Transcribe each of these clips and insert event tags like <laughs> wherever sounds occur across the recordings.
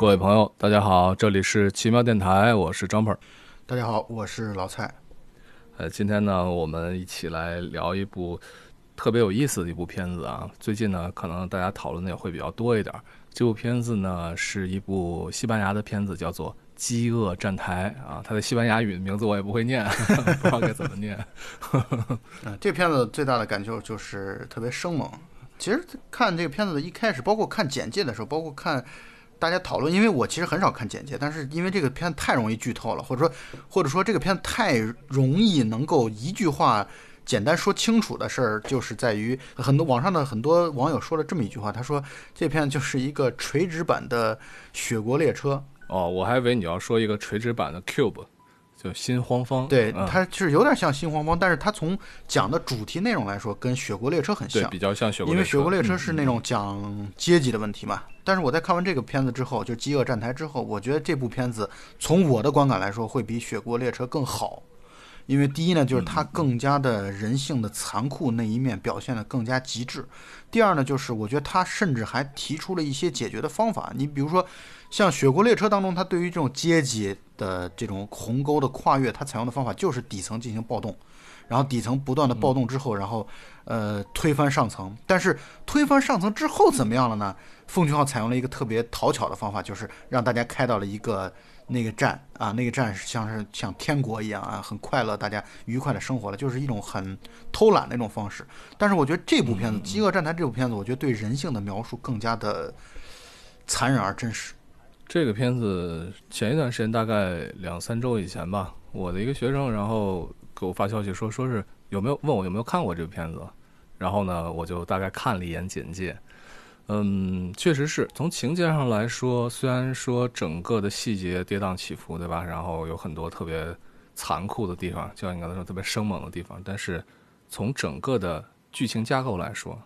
各位朋友，大家好，这里是奇妙电台，我是张鹏。大家好，我是老蔡。呃，今天呢，我们一起来聊一部特别有意思的一部片子啊。最近呢，可能大家讨论的也会比较多一点。这部片子呢，是一部西班牙的片子，叫做《饥饿站台》啊。它的西班牙语的名字我也不会念，不知道该怎么念。嗯，这片子最大的感受就是特别生猛。其实看这个片子的一开始，包括看简介的时候，包括看大家讨论，因为我其实很少看简介，但是因为这个片子太容易剧透了，或者说或者说这个片子太容易能够一句话简单说清楚的事儿，就是在于很多网上的很多网友说了这么一句话，他说这片就是一个垂直版的《雪国列车》。哦，我还以为你要说一个垂直版的 Cube。就新荒方，对，它是有点像新荒方，但是它从讲的主题内容来说，跟雪国列车很像，比较像雪国列车。因为雪国列车是那种讲阶级的问题嘛。但是我在看完这个片子之后，就《饥饿站台》之后，我觉得这部片子从我的观感来说，会比雪国列车更好。因为第一呢，就是它更加的人性的残酷那一面表现的更加极致；第二呢，就是我觉得它甚至还提出了一些解决的方法。你比如说，像《雪国列车》当中，它对于这种阶级的这种鸿沟的跨越，它采用的方法就是底层进行暴动，然后底层不断的暴动之后，然后呃推翻上层。但是推翻上层之后怎么样了呢？奉俊昊采用了一个特别讨巧的方法，就是让大家开到了一个。那个站啊，那个站是像是像天国一样啊，很快乐，大家愉快的生活了，就是一种很偷懒的一种方式。但是我觉得这部片子《饥饿站台》这部片子，我觉得对人性的描述更加的残忍而真实。这个片子前一段时间，大概两三周以前吧，我的一个学生然后给我发消息说，说是有没有问我有没有看过这个片子，然后呢，我就大概看了一眼简介。嗯，确实是从情节上来说，虽然说整个的细节跌宕起伏，对吧？然后有很多特别残酷的地方，就像你刚才说特别生猛的地方，但是从整个的剧情架构来说，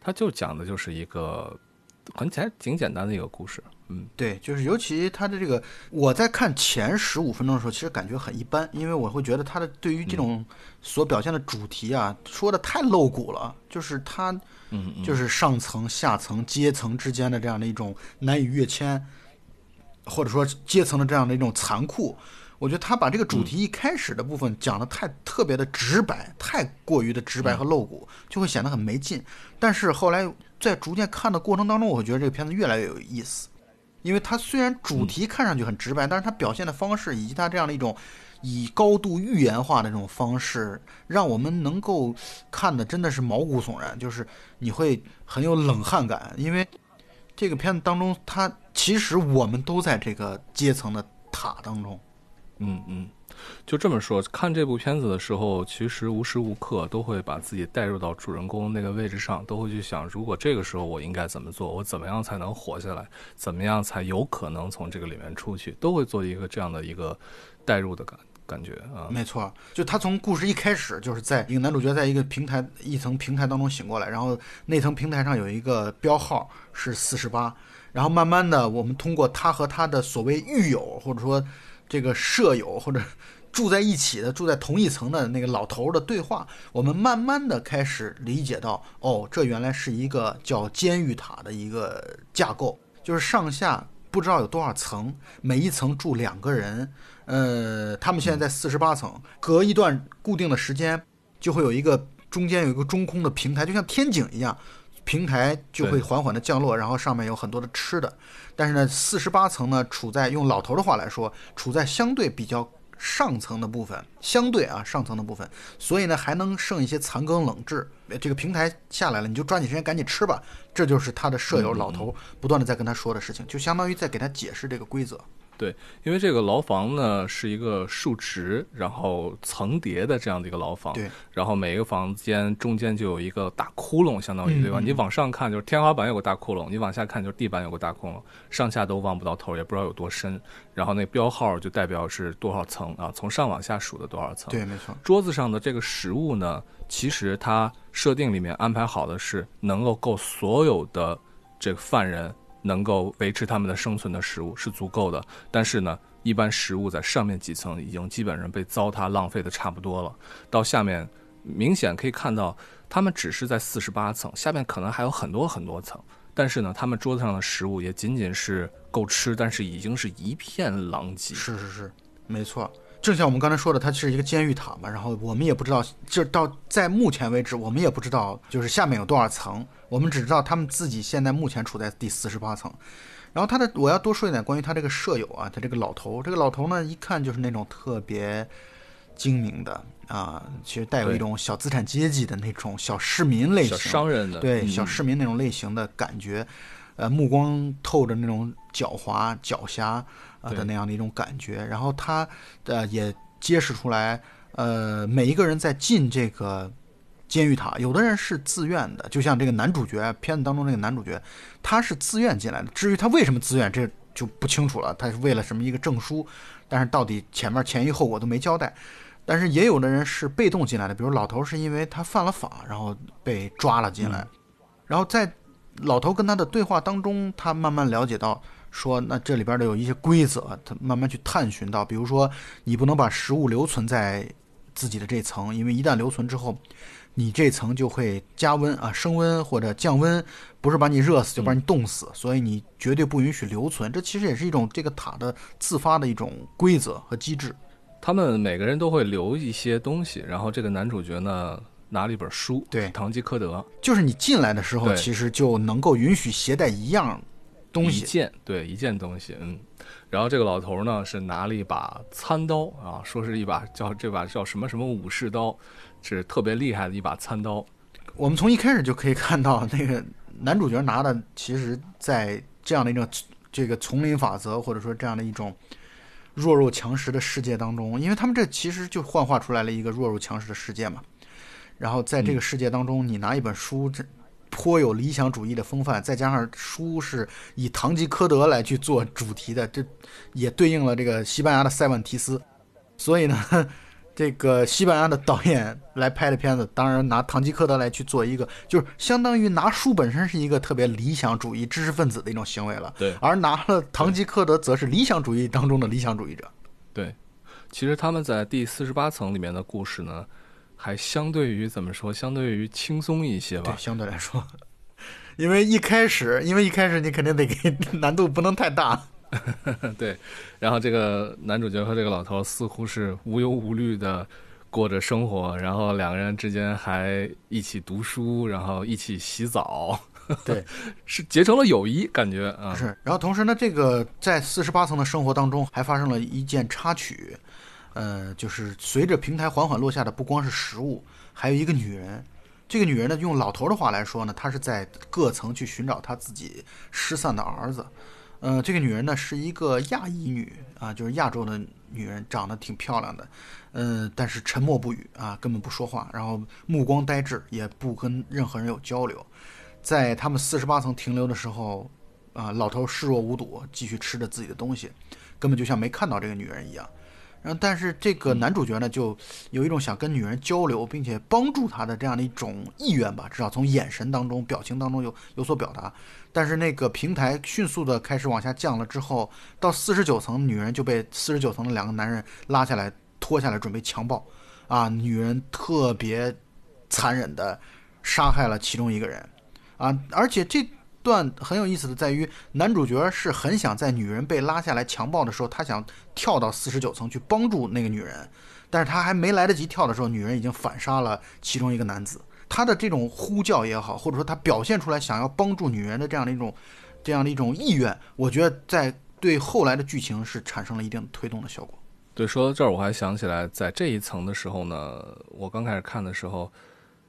它就讲的就是一个很简挺简单的一个故事。嗯，对，就是尤其他的这个，我在看前十五分钟的时候，其实感觉很一般，因为我会觉得他的对于这种所表现的主题啊，说的太露骨了，就是他，嗯，就是上层下层阶层之间的这样的一种难以跃迁，或者说阶层的这样的一种残酷，我觉得他把这个主题一开始的部分讲的太特别的直白，太过于的直白和露骨，就会显得很没劲。但是后来在逐渐看的过程当中，我会觉得这个片子越来越有意思。因为它虽然主题看上去很直白，但是它表现的方式以及它这样的一种以高度预言化的这种方式，让我们能够看的真的是毛骨悚然，就是你会很有冷汗感。因为这个片子当中，它其实我们都在这个阶层的塔当中。嗯嗯。就这么说，看这部片子的时候，其实无时无刻都会把自己带入到主人公那个位置上，都会去想，如果这个时候我应该怎么做，我怎么样才能活下来，怎么样才有可能从这个里面出去，都会做一个这样的一个带入的感感觉啊。没错，就他从故事一开始，就是在一个男主角在一个平台一层平台当中醒过来，然后那层平台上有一个标号是四十八，然后慢慢的，我们通过他和他的所谓狱友，或者说。这个舍友或者住在一起的、住在同一层的那个老头的对话，我们慢慢的开始理解到，哦，这原来是一个叫监狱塔的一个架构，就是上下不知道有多少层，每一层住两个人，呃，他们现在在四十八层，隔一段固定的时间就会有一个中间有一个中空的平台，就像天井一样。平台就会缓缓的降落，然后上面有很多的吃的。但是呢，四十八层呢，处在用老头的话来说，处在相对比较上层的部分，相对啊上层的部分，所以呢还能剩一些残羹冷炙。这个平台下来了，你就抓紧时间赶紧吃吧。这就是他的舍友老头不断的在跟他说的事情，就相当于在给他解释这个规则。对，因为这个牢房呢是一个竖直，然后层叠的这样的一个牢房。对，然后每一个房间中间就有一个大窟窿，相当于对吧？你往上看就是天花板有个大窟窿，你往下看就是地板有个大窟窿，上下都望不到头，也不知道有多深。然后那标号就代表是多少层啊？从上往下数的多少层？对，没错。桌子上的这个食物呢，其实它设定里面安排好的是能够够所有的这个犯人。能够维持他们的生存的食物是足够的，但是呢，一般食物在上面几层已经基本上被糟蹋浪费的差不多了。到下面，明显可以看到，他们只是在四十八层，下面可能还有很多很多层。但是呢，他们桌子上的食物也仅仅是够吃，但是已经是一片狼藉。是是是，没错。就像我们刚才说的，它是一个监狱塔嘛，然后我们也不知道，就到在目前为止，我们也不知道就是下面有多少层，我们只知道他们自己现在目前处在第四十八层。然后他的，我要多说一点关于他这个舍友啊，他这个老头，这个老头呢，一看就是那种特别精明的啊，其实带有一种小资产阶级的那种小市民类型、商人的对嗯小市民那种类型的感觉，呃，目光透着那种狡猾、狡黠啊对的那样的一种感觉。然后他呃也揭示出来，呃，每一个人在进这个监狱塔，有的人是自愿的，就像这个男主角片子当中那个男主角，他是自愿进来的。至于他为什么自愿，这就不清楚了。他是为了什么一个证书，但是到底前面前因后果都没交代。但是也有的人是被动进来的，比如老头是因为他犯了法，然后被抓了进来，然后在老头跟他的对话当中，他慢慢了解到。说那这里边的有一些规则，他慢慢去探寻到，比如说你不能把食物留存在自己的这层，因为一旦留存之后，你这层就会加温啊，升温或者降温，不是把你热死就把你冻死，所以你绝对不允许留存。这其实也是一种这个塔的自发的一种规则和机制。他们每个人都会留一些东西，然后这个男主角呢拿了一本书，对《堂吉诃德》就是你进来的时候，其实就能够允许携带一样东一西。件对一件东西，嗯。然后这个老头呢是拿了一把餐刀啊，说是一把叫这把叫什么什么武士刀，是特别厉害的一把餐刀。我们从一开始就可以看到，那个男主角拿的，其实，在这样的一种这个丛林法则，或者说这样的一种弱肉强食的世界当中，因为他们这其实就幻化出来了一个弱肉强食的世界嘛。然后在这个世界当中，你拿一本书，这颇有理想主义的风范，再加上书是以堂吉诃德来去做主题的，这也对应了这个西班牙的塞万提斯。所以呢，<laughs> 这个西班牙的导演来拍的片子，当然拿堂吉诃德来去做一个，就是相当于拿书本身是一个特别理想主义知识分子的一种行为了，对而拿了堂吉诃德则是理想主义当中的理想主义者。对，其实他们在第四十八层里面的故事呢，还相对于怎么说，相对于轻松一些吧对，吧。相对来说，因为一开始，因为一开始你肯定得给难度不能太大，<laughs> 对，然后这个男主角和这个老头似乎是无忧无虑的过着生活，然后两个人之间还一起读书，然后一起洗澡，对，<laughs> 是结成了友谊，感觉啊，是。然后同时呢，这个在四十八层的生活当中，还发生了一件插曲，呃，就是随着平台缓缓落下的不光是食物，还有一个女人。这个女人呢，用老头的话来说呢，她是在各层去寻找她自己失散的儿子。呃，这个女人呢是一个亚裔女啊，就是亚洲的女人，长得挺漂亮的，嗯、但是沉默不语啊，根本不说话，然后目光呆滞，也不跟任何人有交流。在他们四十八层停留的时候，啊、老头视若无睹，继续吃着自己的东西，根本就像没看到这个女人一样。然后，但是这个男主角呢，就有一种想跟女人交流，并且帮助她的这样的一种意愿吧，至少从眼神当中、表情当中有有所表达。但是那个平台迅速的开始往下降了之后，到四十九层，女人就被四十九层的两个男人拉下来、拖下来，准备强暴。啊，女人特别残忍的杀害了其中一个人。啊，而且这段很有意思的在于，男主角是很想在女人被拉下来强暴的时候，他想跳到四十九层去帮助那个女人，但是他还没来得及跳的时候，女人已经反杀了其中一个男子。他的这种呼叫也好，或者说他表现出来想要帮助女人的这样的一种这样的一种意愿，我觉得在对后来的剧情是产生了一定推动的效果。对，说到这儿，我还想起来，在这一层的时候呢，我刚开始看的时候，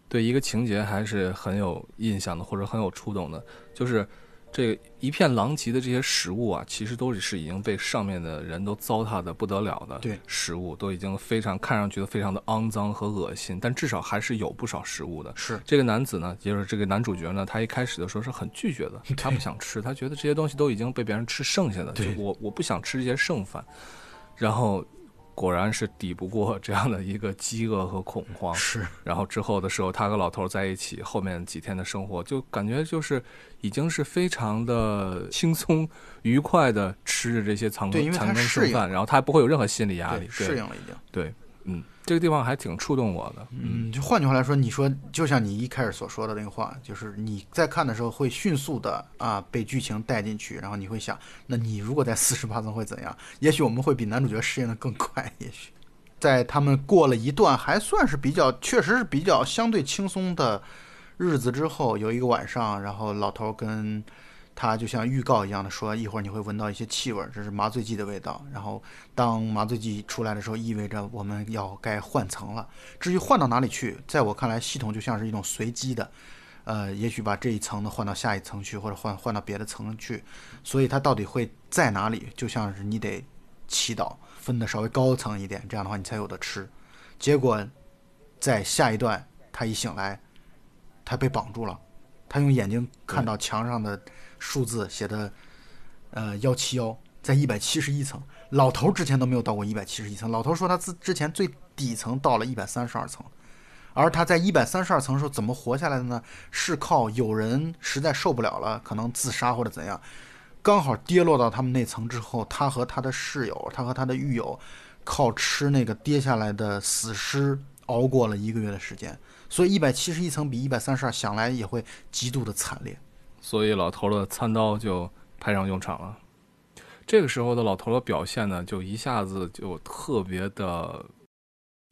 对一个情节还是很有印象的，或者很有触动的，就是这一片狼藉的这些食物啊，其实都是已经被上面的人都糟蹋的不得了的，对食物都已经非常看上去都非常的肮脏和恶心，但至少还是有不少食物的。是这个男子呢，也就是这个男主角呢，他一开始的时候是很拒绝的，他不想吃，他觉得这些东西都已经被别人吃剩下的，就我我不想吃这些剩饭，然后果然是抵不过这样的一个饥饿和恐慌，是，然后之后的时候，他和老头在一起，后面几天的生活就感觉就是已经是非常的轻松愉快的吃着这些残残羹剩饭，然后他还不会有任何心理压力对，，适应了已经。对，嗯，这个地方还挺触动我的。嗯，就换句话来说，你说就像你一开始所说的那个话，就是你在看的时候会迅速的啊被剧情带进去，然后你会想，那你如果在四十八层会怎样？也许我们会比男主角适应的更快。也许在他们过了一段还算是比较，确实是比较相对轻松的日子之后，有一个晚上，然后老头跟。他就像预告一样的说，一会儿你会闻到一些气味，这是麻醉剂的味道。然后当麻醉剂出来的时候，意味着我们要该换层了。至于换到哪里去，在我看来，系统就像是一种随机的，呃，也许把这一层的换到下一层去，或者换换到别的层去。所以它到底会在哪里，就像是你得祈祷分的稍微高层一点，这样的话你才有的吃。结果在下一段，他一醒来，他被绑住了，他用眼睛看到墙上的。数字写的，呃，幺七幺在一百七十一层。老头之前都没有到过一百七十一层。老头说他自之前最底层到了一百三十二层，而他在一百三十二层的时候怎么活下来的呢？是靠有人实在受不了了，可能自杀或者怎样，刚好跌落到他们那层之后，他和他的室友，他和他的狱友，靠吃那个跌下来的死尸熬过了一个月的时间。所以一百七十一层比一百三十二想来也会极度的惨烈。所以老头的餐刀就派上用场了。这个时候的老头的表现呢，就一下子就特别的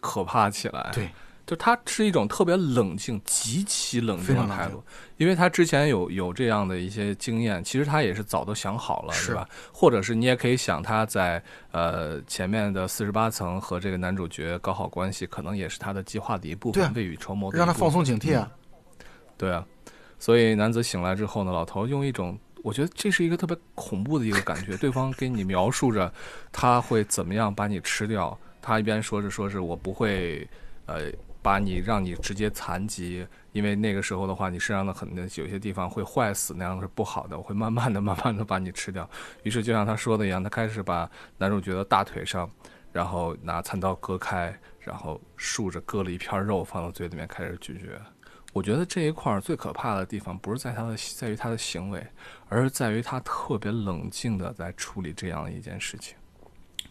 可怕起来。对，就他是一种特别冷静、极其冷静的态度，因为他之前有有这样的一些经验，其实他也是早都想好了，是吧？或者是你也可以想，他在呃前面的四十八层和这个男主角搞好关系，可能也是他的计划的一部分，未雨绸缪，让他放松警惕啊。对啊。所以男子醒来之后呢，老头用一种我觉得这是一个特别恐怖的一个感觉。对方给你描述着他会怎么样把你吃掉，他一边说着说是我不会呃把你让你直接残疾，因为那个时候的话你身上的很多有些地方会坏死，那样是不好的。我会慢慢的、慢慢的把你吃掉。于是就像他说的一样，他开始把男主角的大腿上，然后拿餐刀割开，然后竖着割了一片肉放到嘴里面开始咀嚼。我觉得这一块最可怕的地方，不是在他的在于他的行为，而是在于他特别冷静的在处理这样一件事情。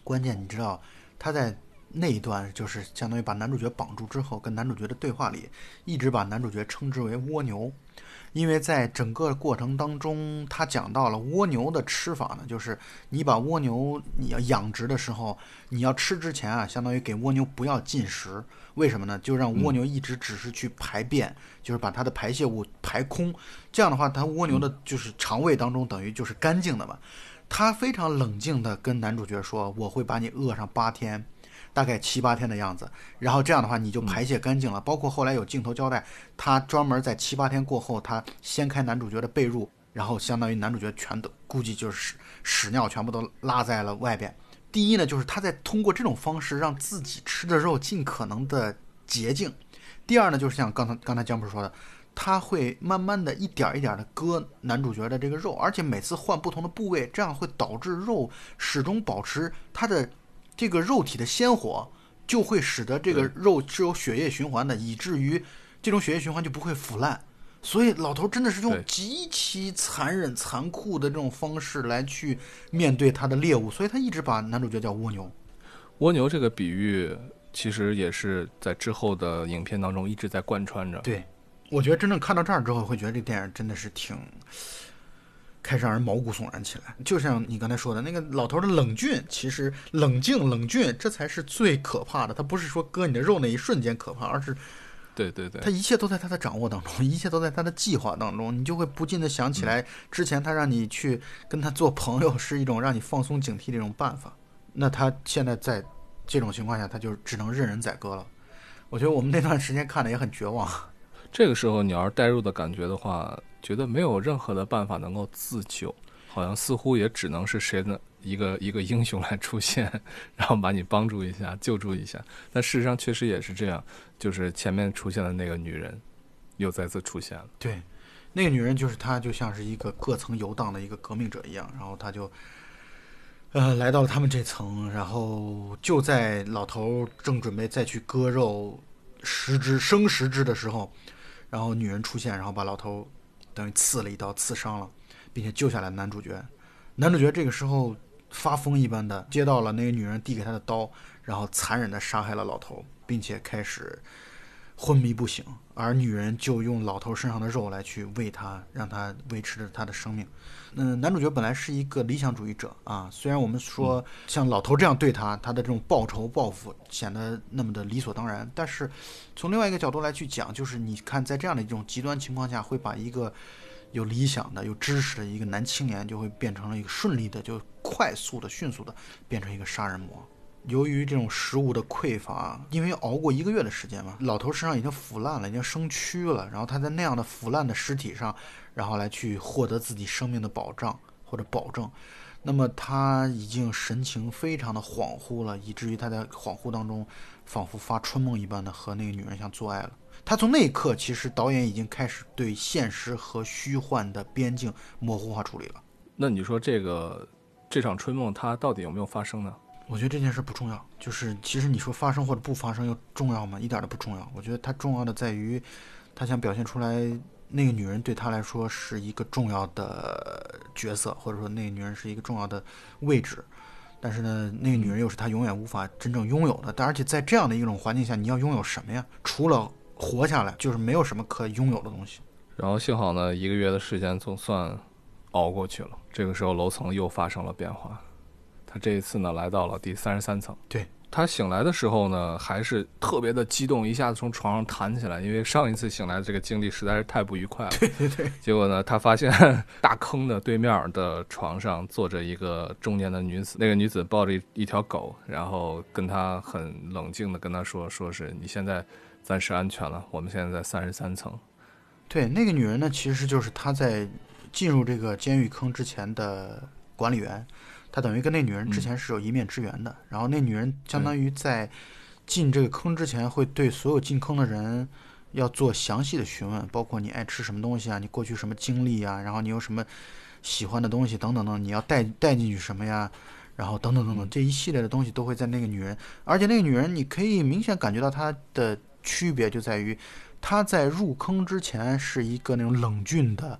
关键你知道，他在那一段就是相当于把男主角绑住之后，跟男主角的对话里，一直把男主角称之为蜗牛。因为在整个过程当中，他讲到了蜗牛的吃法呢，就是你把蜗牛你要养殖的时候，你要吃之前啊，相当于给蜗牛不要进食，为什么呢？就让蜗牛一直只是去排便，就是把它的排泄物排空，这样的话，它蜗牛的就是肠胃当中等于就是干净的嘛。他非常冷静地跟男主角说：“我会把你饿上八天。”大概七八天的样子，然后这样的话你就排泄干净了。包括后来有镜头交代，他专门在七八天过后，他掀开男主角的被褥，然后相当于男主角全都估计就是屎屎尿全部都拉在了外边。第一呢，就是他在通过这种方式让自己吃的肉尽可能的洁净；第二呢，就是像刚才刚才姜博士说的，他会慢慢的一点一点的割男主角的这个肉，而且每次换不同的部位，这样会导致肉始终保持它的。这个肉体的鲜活就会使得这个肉是有血液循环的，以至于这种血液循环就不会腐烂。所以老头真的是用极其残忍、残酷的这种方式来去面对他的猎物，所以他一直把男主角叫蜗牛。蜗牛这个比喻其实也是在之后的影片当中一直在贯穿着。对，我觉得真正看到这儿之后，会觉得这电影真的是挺。开始让人毛骨悚然起来，就像你刚才说的那个老头的冷峻，其实冷静冷峻，这才是最可怕的。他不是说割你的肉那一瞬间可怕，而是，对对对，他一切都在他的掌握当中，<laughs> 一切都在他的计划当中。你就会不禁的想起来，之前他让你去跟他做朋友，是一种让你放松警惕的一种办法。那他现在在这种情况下，他就只能任人宰割了。我觉得我们那段时间看的也很绝望。这个时候，你要是代入的感觉的话。觉得没有任何的办法能够自救，好像似乎也只能是谁的一个一个英雄来出现，然后把你帮助一下、救助一下。但事实上确实也是这样，就是前面出现的那个女人又再次出现了。对，那个女人就是她，就像是一个各层游荡的一个革命者一样，然后她就呃来到了他们这层，然后就在老头正准备再去割肉食之生食之的时候，然后女人出现，然后把老头。等于刺了一刀，刺伤了，并且救下了男主角。男主角这个时候发疯一般的接到了那个女人递给他的刀，然后残忍的杀害了老头，并且开始昏迷不醒，而女人就用老头身上的肉来去喂他，让他维持着他的生命。嗯，男主角本来是一个理想主义者啊，虽然我们说像老头这样对他，他的这种报仇报复显得那么的理所当然，但是从另外一个角度来去讲，就是你看在这样的一种极端情况下，会把一个有理想的、有知识的一个男青年，就会变成了一个顺利的、就快速的、迅速的变成一个杀人魔。由于这种食物的匮乏，因为熬过一个月的时间嘛，老头身上已经腐烂了，已经生蛆了，然后他在那样的腐烂的尸体上。然后来去获得自己生命的保障或者保证，那么他已经神情非常的恍惚了，以至于他在恍惚当中，仿佛发春梦一般的和那个女人像做爱了。他从那一刻，其实导演已经开始对现实和虚幻的边境模糊化处理了。那你说这个这场春梦，它到底有没有发生呢？我觉得这件事不重要，就是其实你说发生或者不发生又重要吗？一点都不重要。我觉得它重要的在于，他想表现出来。那个女人对他来说是一个重要的角色，或者说那个女人是一个重要的位置，但是呢，那个女人又是他永远无法真正拥有的。但而且在这样的一种环境下，你要拥有什么呀？除了活下来，就是没有什么可拥有的东西。然后幸好呢，一个月的时间总算熬过去了。这个时候楼层又发生了变化，他这一次呢来到了第三十三层。对。他醒来的时候呢，还是特别的激动，一下子从床上弹起来，因为上一次醒来的这个经历实在是太不愉快了。对对对。结果呢，他发现 <laughs> 大坑的对面的床上坐着一个中年的女子，那个女子抱着一一条狗，然后跟他很冷静的跟他说：“说是你现在暂时安全了，我们现在在三十三层。”对，那个女人呢，其实就是她在进入这个监狱坑之前的管理员。她等于跟那女人之前是有一面之缘的，然后那女人相当于在进这个坑之前，会对所有进坑的人要做详细的询问，包括你爱吃什么东西啊，你过去什么经历啊，然后你有什么喜欢的东西等等等，你要带带进去什么呀，然后等等等等，这一系列的东西都会在那个女人，而且那个女人你可以明显感觉到她的区别就在于，他在入坑之前是一个那种冷峻的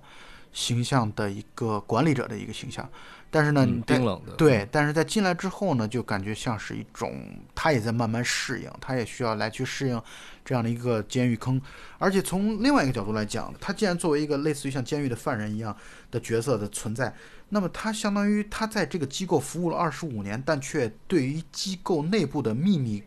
形象的一个管理者的一个形象。但是呢，冰冷的对，但是在进来之后呢，就感觉像是一种，他也在慢慢适应，他也需要来去适应这样的一个监狱坑。而且从另外一个角度来讲，他既然作为一个类似于像监狱的犯人一样的角色的存在，那么他相当于他在这个机构服务了二十五年，但却对于机构内部的秘密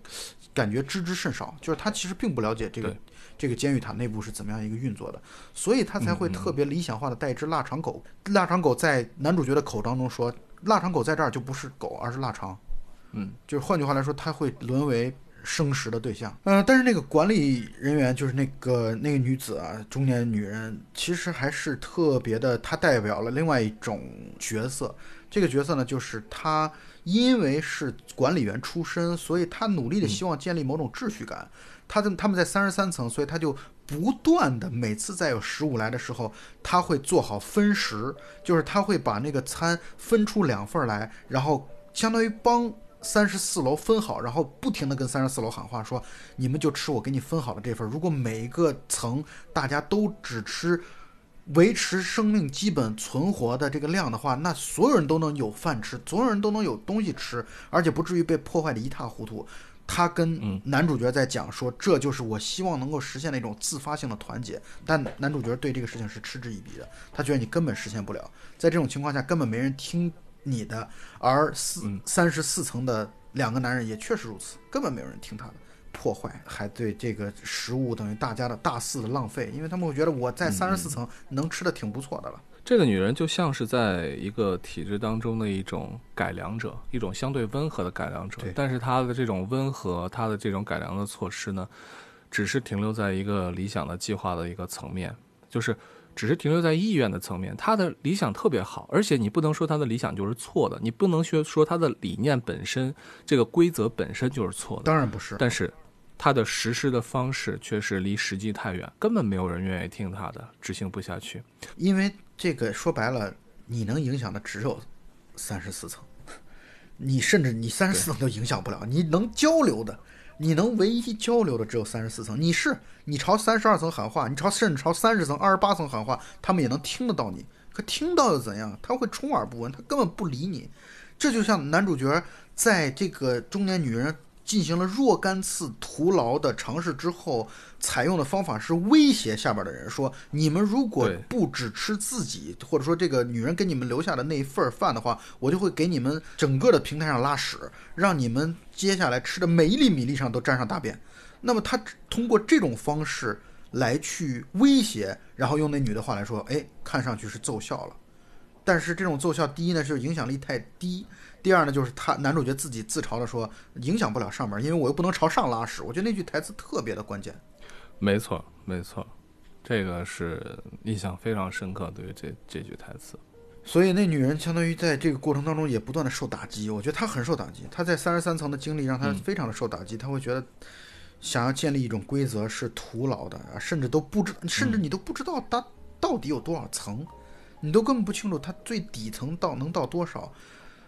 感觉知之甚少，就是他其实并不了解这个。这个监狱塔内部是怎么样一个运作的？所以他才会特别理想化的带一只腊肠狗。腊肠狗在男主角的口当中说：“腊肠狗在这儿就不是狗，而是腊肠。”嗯，就是换句话来说，他会沦为生食的对象。嗯，但是那个管理人员就是那个那个女子啊，中年女人，其实还是特别的。她代表了另外一种角色。这个角色呢，就是她因为是管理员出身，所以她努力的希望建立某种秩序感。他在他们在三十三层，所以他就不断的每次在有食物来的时候，他会做好分食，就是他会把那个餐分出两份来，然后相当于帮三十四楼分好，然后不停的跟三十四楼喊话说：“你们就吃我给你分好的这份。如果每一个层大家都只吃维持生命基本存活的这个量的话，那所有人都能有饭吃，所有人都能有东西吃，而且不至于被破坏的一塌糊涂。”他跟男主角在讲说，这就是我希望能够实现的一种自发性的团结。但男主角对这个事情是嗤之以鼻的，他觉得你根本实现不了。在这种情况下，根本没人听你的。而四三十四层的两个男人也确实如此，根本没有人听他的。破坏还对这个食物等于大家的大肆的浪费，因为他们会觉得我在三十四层能吃的挺不错的了。这个女人就像是在一个体制当中的一种改良者，一种相对温和的改良者。但是她的这种温和，她的这种改良的措施呢，只是停留在一个理想的计划的一个层面，就是只是停留在意愿的层面。她的理想特别好，而且你不能说她的理想就是错的，你不能说说她的理念本身这个规则本身就是错的。当然不是，但是他的实施的方式却是离实际太远，根本没有人愿意听他的，执行不下去，因为。这个说白了，你能影响的只有三十四层，你甚至你三十四层都影响不了。你能交流的，你能唯一交流的只有三十四层。你是你朝三十二层喊话，你朝甚至朝三十层、二十八层喊话，他们也能听得到你。可听到又怎样？他会充耳不闻，他根本不理你。这就像男主角在这个中年女人进行了若干次徒劳的尝试之后，采用的方法是威胁下边的人说：“你们如果不只吃自己，或者说这个女人给你们留下的那一份儿饭的话，我就会给你们整个的平台上拉屎，让你们接下来吃的每一粒米粒上都沾上大便。”那么他通过这种方式来去威胁，然后用那女的话来说：“哎，看上去是奏效了。”但是这种奏效，第一呢就是影响力太低，第二呢就是他男主角自己自嘲的说影响不了上面，因为我又不能朝上拉屎。我觉得那句台词特别的关键。没错，没错，这个是印象非常深刻，对于这这句台词。所以那女人相当于在这个过程当中也不断的受打击，我觉得她很受打击。她在三十三层的经历让她非常的受打击，她会觉得想要建立一种规则是徒劳的，啊甚至都不知，甚至你都不知道它到底有多少层，你都根本不清楚它最底层到能到多少。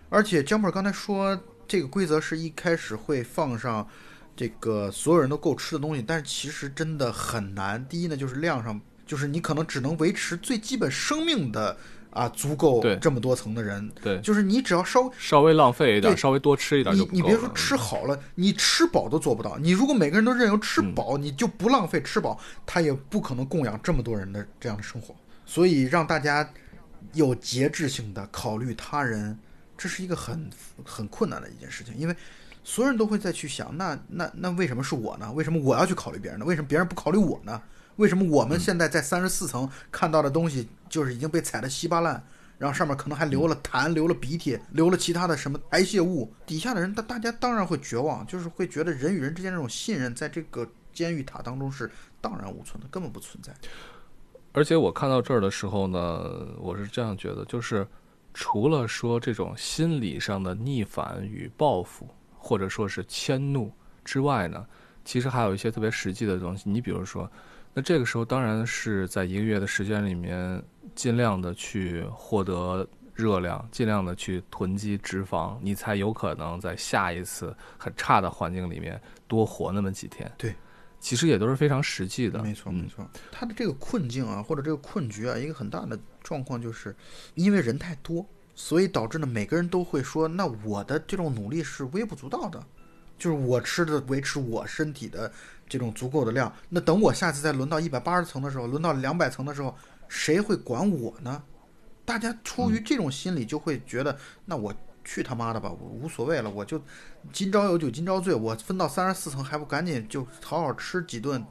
而且江本刚才说这个规则是一开始会放上这个所有人都够吃的东西，但是其实真的很难。第一呢，就是量上，就是你可能只能维持最基本生命的啊足够这么多层的人，对，就是你只要稍微稍微浪费一点，对稍微多吃一点就你你别说吃好了，你吃饱都做不到。你如果每个人都任由吃饱，嗯你就不浪费吃饱，他也不可能供养这么多人的这样的生活。所以让大家有节制性的考虑他人，这是一个很很困难的一件事情，因为所有人都会再去想，那那那为什么是我呢？为什么我要去考虑别人呢？为什么别人不考虑我呢？为什么我们现在在三十四层看到的东西就是已经被踩得稀巴烂？然后上面可能还流了痰、流了鼻涕、流了其他的什么排泄物，底下的人大大家当然会绝望，就是会觉得人与人之间这种信任，在这个监狱塔当中是荡然无存的，根本不存在。而且我看到这儿的时候呢，我是这样觉得，就是除了说这种心理上的逆反与报复，或者说是迁怒之外呢，其实还有一些特别实际的东西。你比如说，那这个时候当然是在一个月的时间里面，尽量的去获得热量，尽量的去囤积脂肪，你才有可能在下一次很差的环境里面多活那么几天。对。其实也都是非常实际的，没错，嗯没错。他的这个困境啊，或者这个困局啊，一个很大的状况就是，因为人太多，所以导致呢，每个人都会说，那我的这种努力是微不足道的，就是我吃的维持我身体的这种足够的量。那等我下次再轮到一百八十层的时候，轮到两百层的时候，谁会管我呢？大家出于这种心理，就会觉得，那我去他妈的吧，我无所谓了，我就今朝有酒今朝醉，我分到三十四层还不赶紧就好好吃几顿，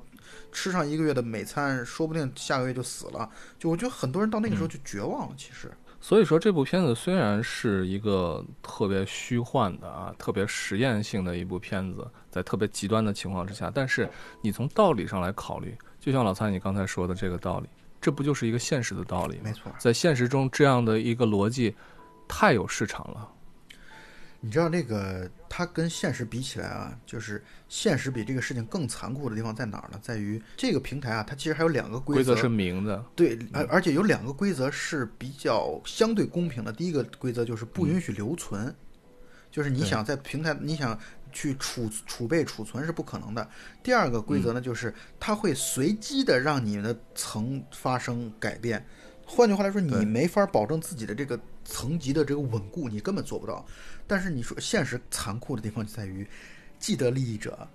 吃上一个月的美餐，说不定下个月就死了。就我觉得很多人到那个时候就绝望了，其实。所以说，这部片子虽然是一个特别虚幻的啊、特别实验性的一部片子，在特别极端的情况之下，但是你从道理上来考虑，就像老蔡你刚才说的这个道理，这不就是一个现实的道理吗？没错，在现实中，这样的一个逻辑太有市场了。你知道那个它跟现实比起来啊，就是现实比这个事情更残酷的地方在哪儿呢？在于这个平台啊，它其实还有两个则规则是明的，对，而而且有两个规则是比较相对公平的。第一个规则就是不允许留存，就是你想在平台你想去储储备储存是不可能的。第二个规则呢，就是它会随机的让你的层发生改变。换句话来说，你没法保证自己的这个层级的这个稳固，你根本做不到。但是你说现实残酷的地方就在于，既得利益者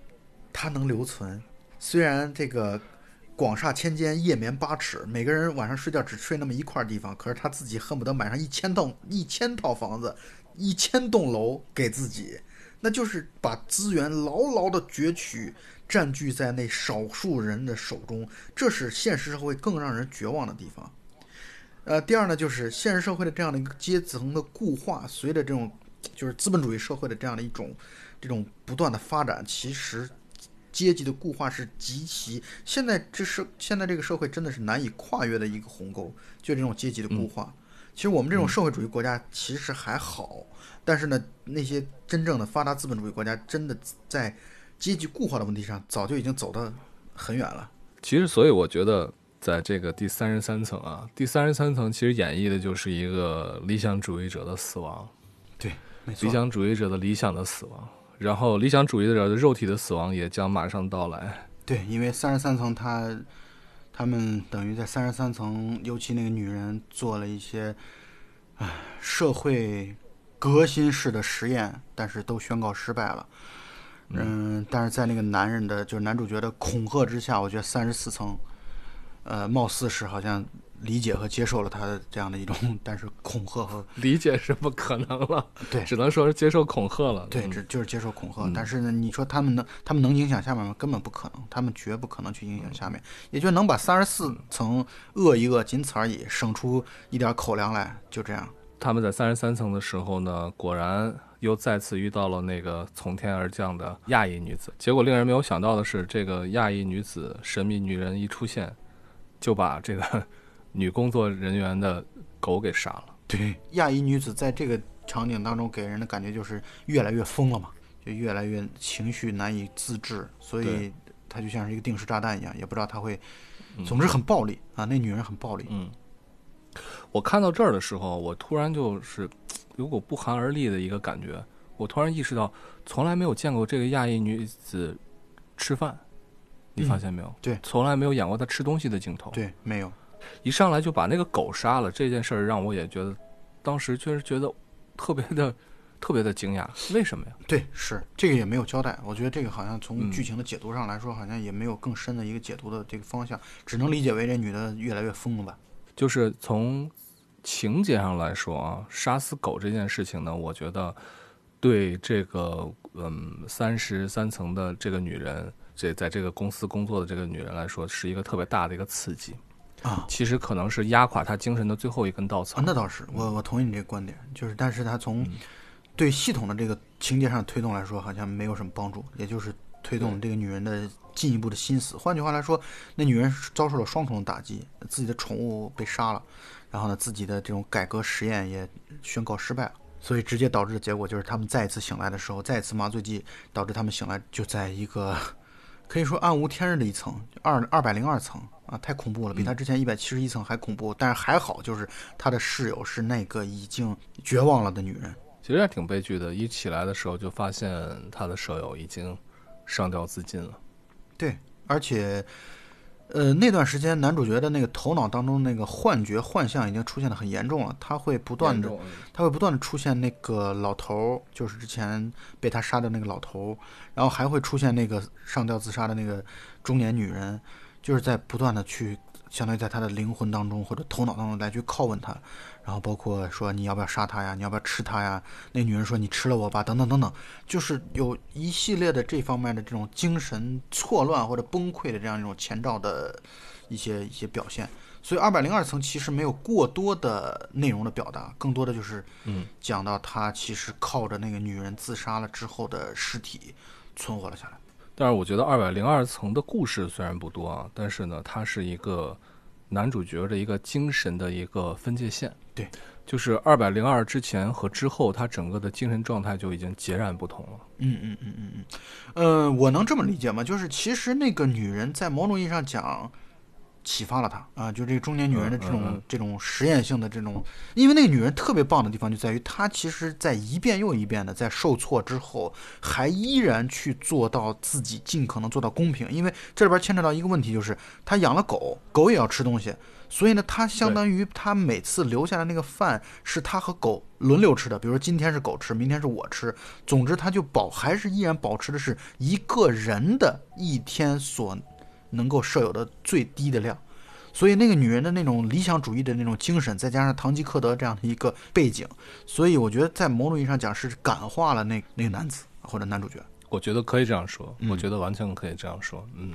他能留存，虽然这个广厦千间，夜眠八尺，每个人晚上睡觉只睡那么一块地方，可是他自己恨不得买上一千栋、一千套房子、一千栋楼给自己，那就是把资源牢牢的攫取，占据在那少数人的手中，这是现实社会更让人绝望的地方。呃，第二呢，就是现实社会的这样的一个阶层的固化，随着这种就是资本主义社会的这样的一种这种不断的发展，其实阶级的固化是极其现在这是现在这个社会真的是难以跨越的一个鸿沟，就这种阶级的固化。其实我们这种社会主义国家其实还好，但是呢，那些真正的发达资本主义国家，真的在阶级固化的问题上，早就已经走得很远了。其实，所以我觉得，在这个第三十三层啊，第三十三层其实演绎的就是一个理想主义者的死亡，对，没理想主义者的理想的死亡，然后理想主义者的肉体的死亡也将马上到来。对，因为三十三层他他们等于在三十三层，尤其那个女人做了一些，唉，社会革新式的实验，但是都宣告失败了。嗯，但是在那个男人的，就是男主角的恐吓之下，我觉得三十四层，呃，貌似是好像理解和接受了他的这样的一种，<laughs> 但是恐吓和理解是不可能了，对，只能说是接受恐吓了。对，嗯这就是接受恐吓。但是呢，你说他们能，他们能影响下面吗？根本不可能，他们绝不可能去影响下面，也就能把三十四层饿一饿，仅此而已，省出一点口粮来，就这样。他们在三十三层的时候呢，果然又再次遇到了那个从天而降的亚裔女子。结果令人没有想到的是，这个亚裔女子神秘女人一出现，就把这个女工作人员的狗给杀了。对，亚裔女子在这个场景当中给人的感觉就是越来越疯了嘛，就越来越情绪难以自制，所以她就像是一个定时炸弹一样，也不知道她会，总之很暴力啊，那女人很暴力。嗯，我看到这儿的时候，我突然就是有股不寒而栗的一个感觉。我突然意识到，从来没有见过这个亚裔女子吃饭，你发现没有？对从来没有演过她吃东西的镜头。对，没有，一上来就把那个狗杀了，这件事儿让我也觉得，当时确实觉得特别的、特别的惊讶。为什么呀？对，是这个也没有交代。我觉得这个好像从嗯剧情的解读上来说，好像也没有更深的一个解读的这个方向，只能理解为这女的越来越疯了吧。就是从情节上来说啊，杀死狗这件事情呢，我觉得对这个嗯三十三层的这个女人，这在这个公司工作的这个女人来说，是一个特别大的一个刺激。啊其实可能是压垮他精神的最后一根稻草。啊，那倒是，我我同意你这个观点，就是，但是他从嗯对系统的这个情节上推动来说，好像没有什么帮助，也就是推动这个女人的进一步的心思。换句话来说，那女人遭受了双重的打击，自己的宠物被杀了，然后呢，自己的这种改革实验也宣告失败了。所以直接导致的结果就是，他们再一次醒来的时候，再一次麻醉剂导致他们醒来就在一个可以说暗无天日的一层，二二百零二层啊，太恐怖了，比他之前一百七十一层还恐怖。但是还好，就是他的室友是那个已经绝望了的女人。其实也挺悲剧的。一起来的时候就发现他的舍友已经上吊自尽了。对，而且，呃，那段时间男主角的那个头脑当中那个幻觉、幻象已经出现的很严重了，他会不断的，他会不断的出现那个老头儿，就是之前被他杀的那个老头儿，然后还会出现那个上吊自杀的那个中年女人，就是在不断的去，相当于在他的灵魂当中或者头脑当中来去拷问他，然后包括说你要不要杀他呀，你要不要吃他呀？那女人说你吃了我吧，等等等等，就是有一系列的这方面的这种精神错乱或者崩溃的这样一种前兆的一些一些表现。所以二百零二层其实没有过多的内容的表达，更多的就是嗯讲到他其实靠着那个女人自杀了之后的尸体存活了下来。但是我觉得二百零二层的故事虽然不多啊，但是呢，它是一个男主角的一个精神的一个分界线。对，就是二百零二之前和之后，他整个的精神状态就已经截然不同了。嗯嗯嗯嗯嗯，呃，我能这么理解吗？就是其实那个女人在某种意义上讲，启发了他啊，就这个中年女人的这种、嗯嗯嗯这种实验性的这种，因为那个女人特别棒的地方就在于，她其实在一遍又一遍的在受挫之后，还依然去做到自己尽可能做到公平，因为这里边牵扯到一个问题，就是她养了狗，狗也要吃东西。所以呢，她相当于她每次留下的那个饭是她和狗轮流吃的，比如说今天是狗吃，明天是我吃，总之，她就保还是依然保持的是一个人的一天所能够设有的最低的量。所以那个女人的那种理想主义的那种精神，再加上堂吉诃德这样的一个背景，所以我觉得在某种意义上讲是感化了那那个男子或者男主角。我觉得可以这样说，嗯我觉得完全可以这样说。嗯，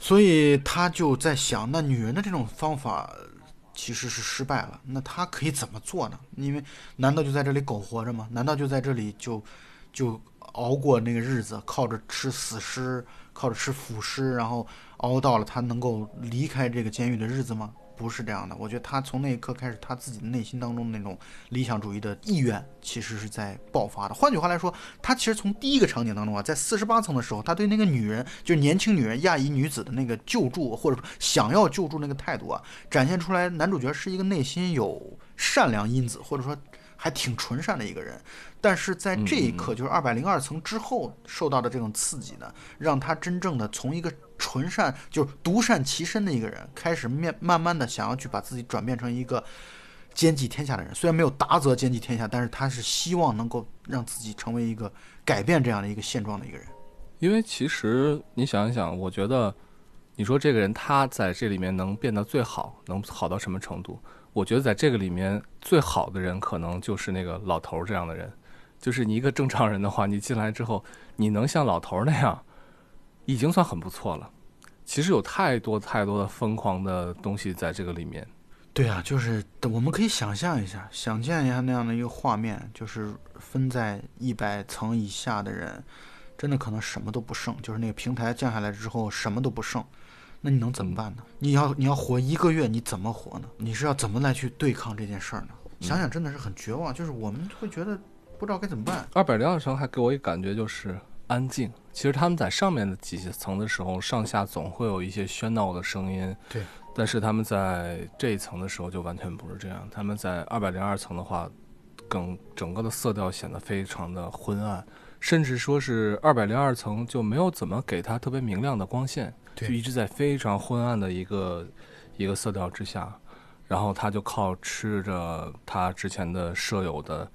所以他就在想，那女人的这种方法其实是失败了，那他可以怎么做呢？因为难道就在这里苟活着吗？难道就在这里就就熬过那个日子，靠着吃死尸，靠着吃腐尸，然后熬到了他能够离开这个监狱的日子吗？不是这样的，我觉得他从那一刻开始，他自己的内心当中那种理想主义的意愿，其实是在爆发的。换句话来说，他其实从第一个场景当中啊，在四十八层的时候，他对那个女人，就是年轻女人亚裔女子的那个救助，或者说想要救助那个态度啊，展现出来，男主角是一个内心有善良因子，或者说还挺纯善的一个人。但是在这一刻，就是二百零二层之后受到的这种刺激呢，让他真正的从一个纯善，就是独善其身的一个人，开始面慢慢的想要去把自己转变成一个兼济天下的人。虽然没有达则兼济天下，但是他是希望能够让自己成为一个改变这样的一个现状的一个人。因为其实你想一想，我觉得你说这个人他在这里面能变得最好，能好到什么程度？我觉得在这个里面最好的人可能就是那个老头儿这样的人。就是你一个正常人的话，你进来之后，你能像老头儿那样，已经算很不错了。其实有太多太多的疯狂的东西在这个里面。对啊，就是我们可以想象一下，想见一下那样的一个画面，就是分在一百层以下的人，真的可能什么都不剩。就是那个平台降下来之后，什么都不剩，那你能怎么办呢？你要你要活一个月，你怎么活呢？你是要怎么来去对抗这件事儿呢？想想真的是很绝望。就是我们会觉得。不知道该怎么办。二百零二层还给我一感觉就是安静。其实他们在上面的几层的时候，上下总会有一些喧闹的声音。对。但是他们在这一层的时候就完全不是这样。他们在二百零二层的话，更整个的色调显得非常的昏暗，甚至说是二百零二层就没有怎么给它特别明亮的光线，就一直在非常昏暗的一个一个色调之下。然后他就靠吃着他之前的舍友的。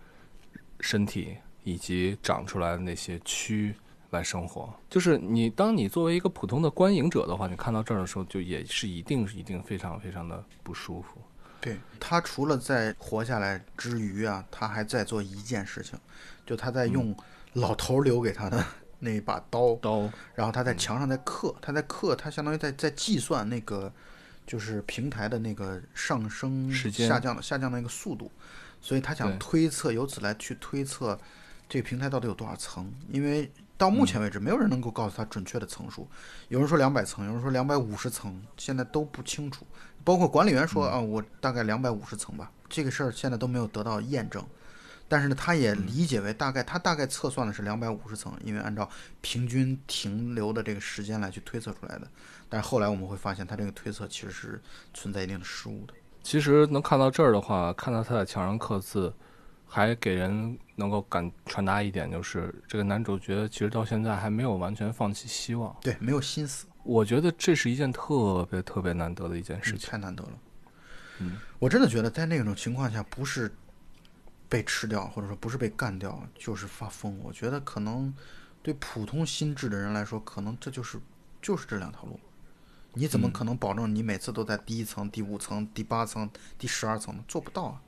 身体以及长出来的那些蛆来生活，就是你当你作为一个普通的观影者的话，你看到这儿的时候，就也是一定是一定非常非常的不舒服。对他除了在活下来之余啊，他还在做一件事情，就他在用老头留给他的那把刀刀，然后他在墙上在刻，他在刻，他相当于在在计算那个就是平台的那个上升下降的下降的那个速度。所以他想推测，由此来去推测这个平台到底有多少层，因为到目前为止没有人能够告诉他准确的层数。有人说两百层，有人说两百五十层，现在都不清楚。包括管理员说啊，我大概两百五十层吧，这个事儿现在都没有得到验证。但是呢，他也理解为大概，他大概测算的是两百五十层，因为按照平均停留的这个时间来去推测出来的。但是后来我们会发现，他这个推测其实是存在一定的失误的。其实能看到这儿的话，看到他在墙上刻字，还给人能够感传达一点，就是这个男主角其实到现在还没有完全放弃希望，对，没有心思。我觉得这是一件特别特别难得的一件事情，太难得了。嗯，我真的觉得在那种情况下，不是被吃掉，或者说不是被干掉，就是发疯。我觉得可能对普通心智的人来说，可能这就是就是这两条路。你怎么可能保证你每次都在第一层、第五层、第八层、第十二层呢？做不到啊！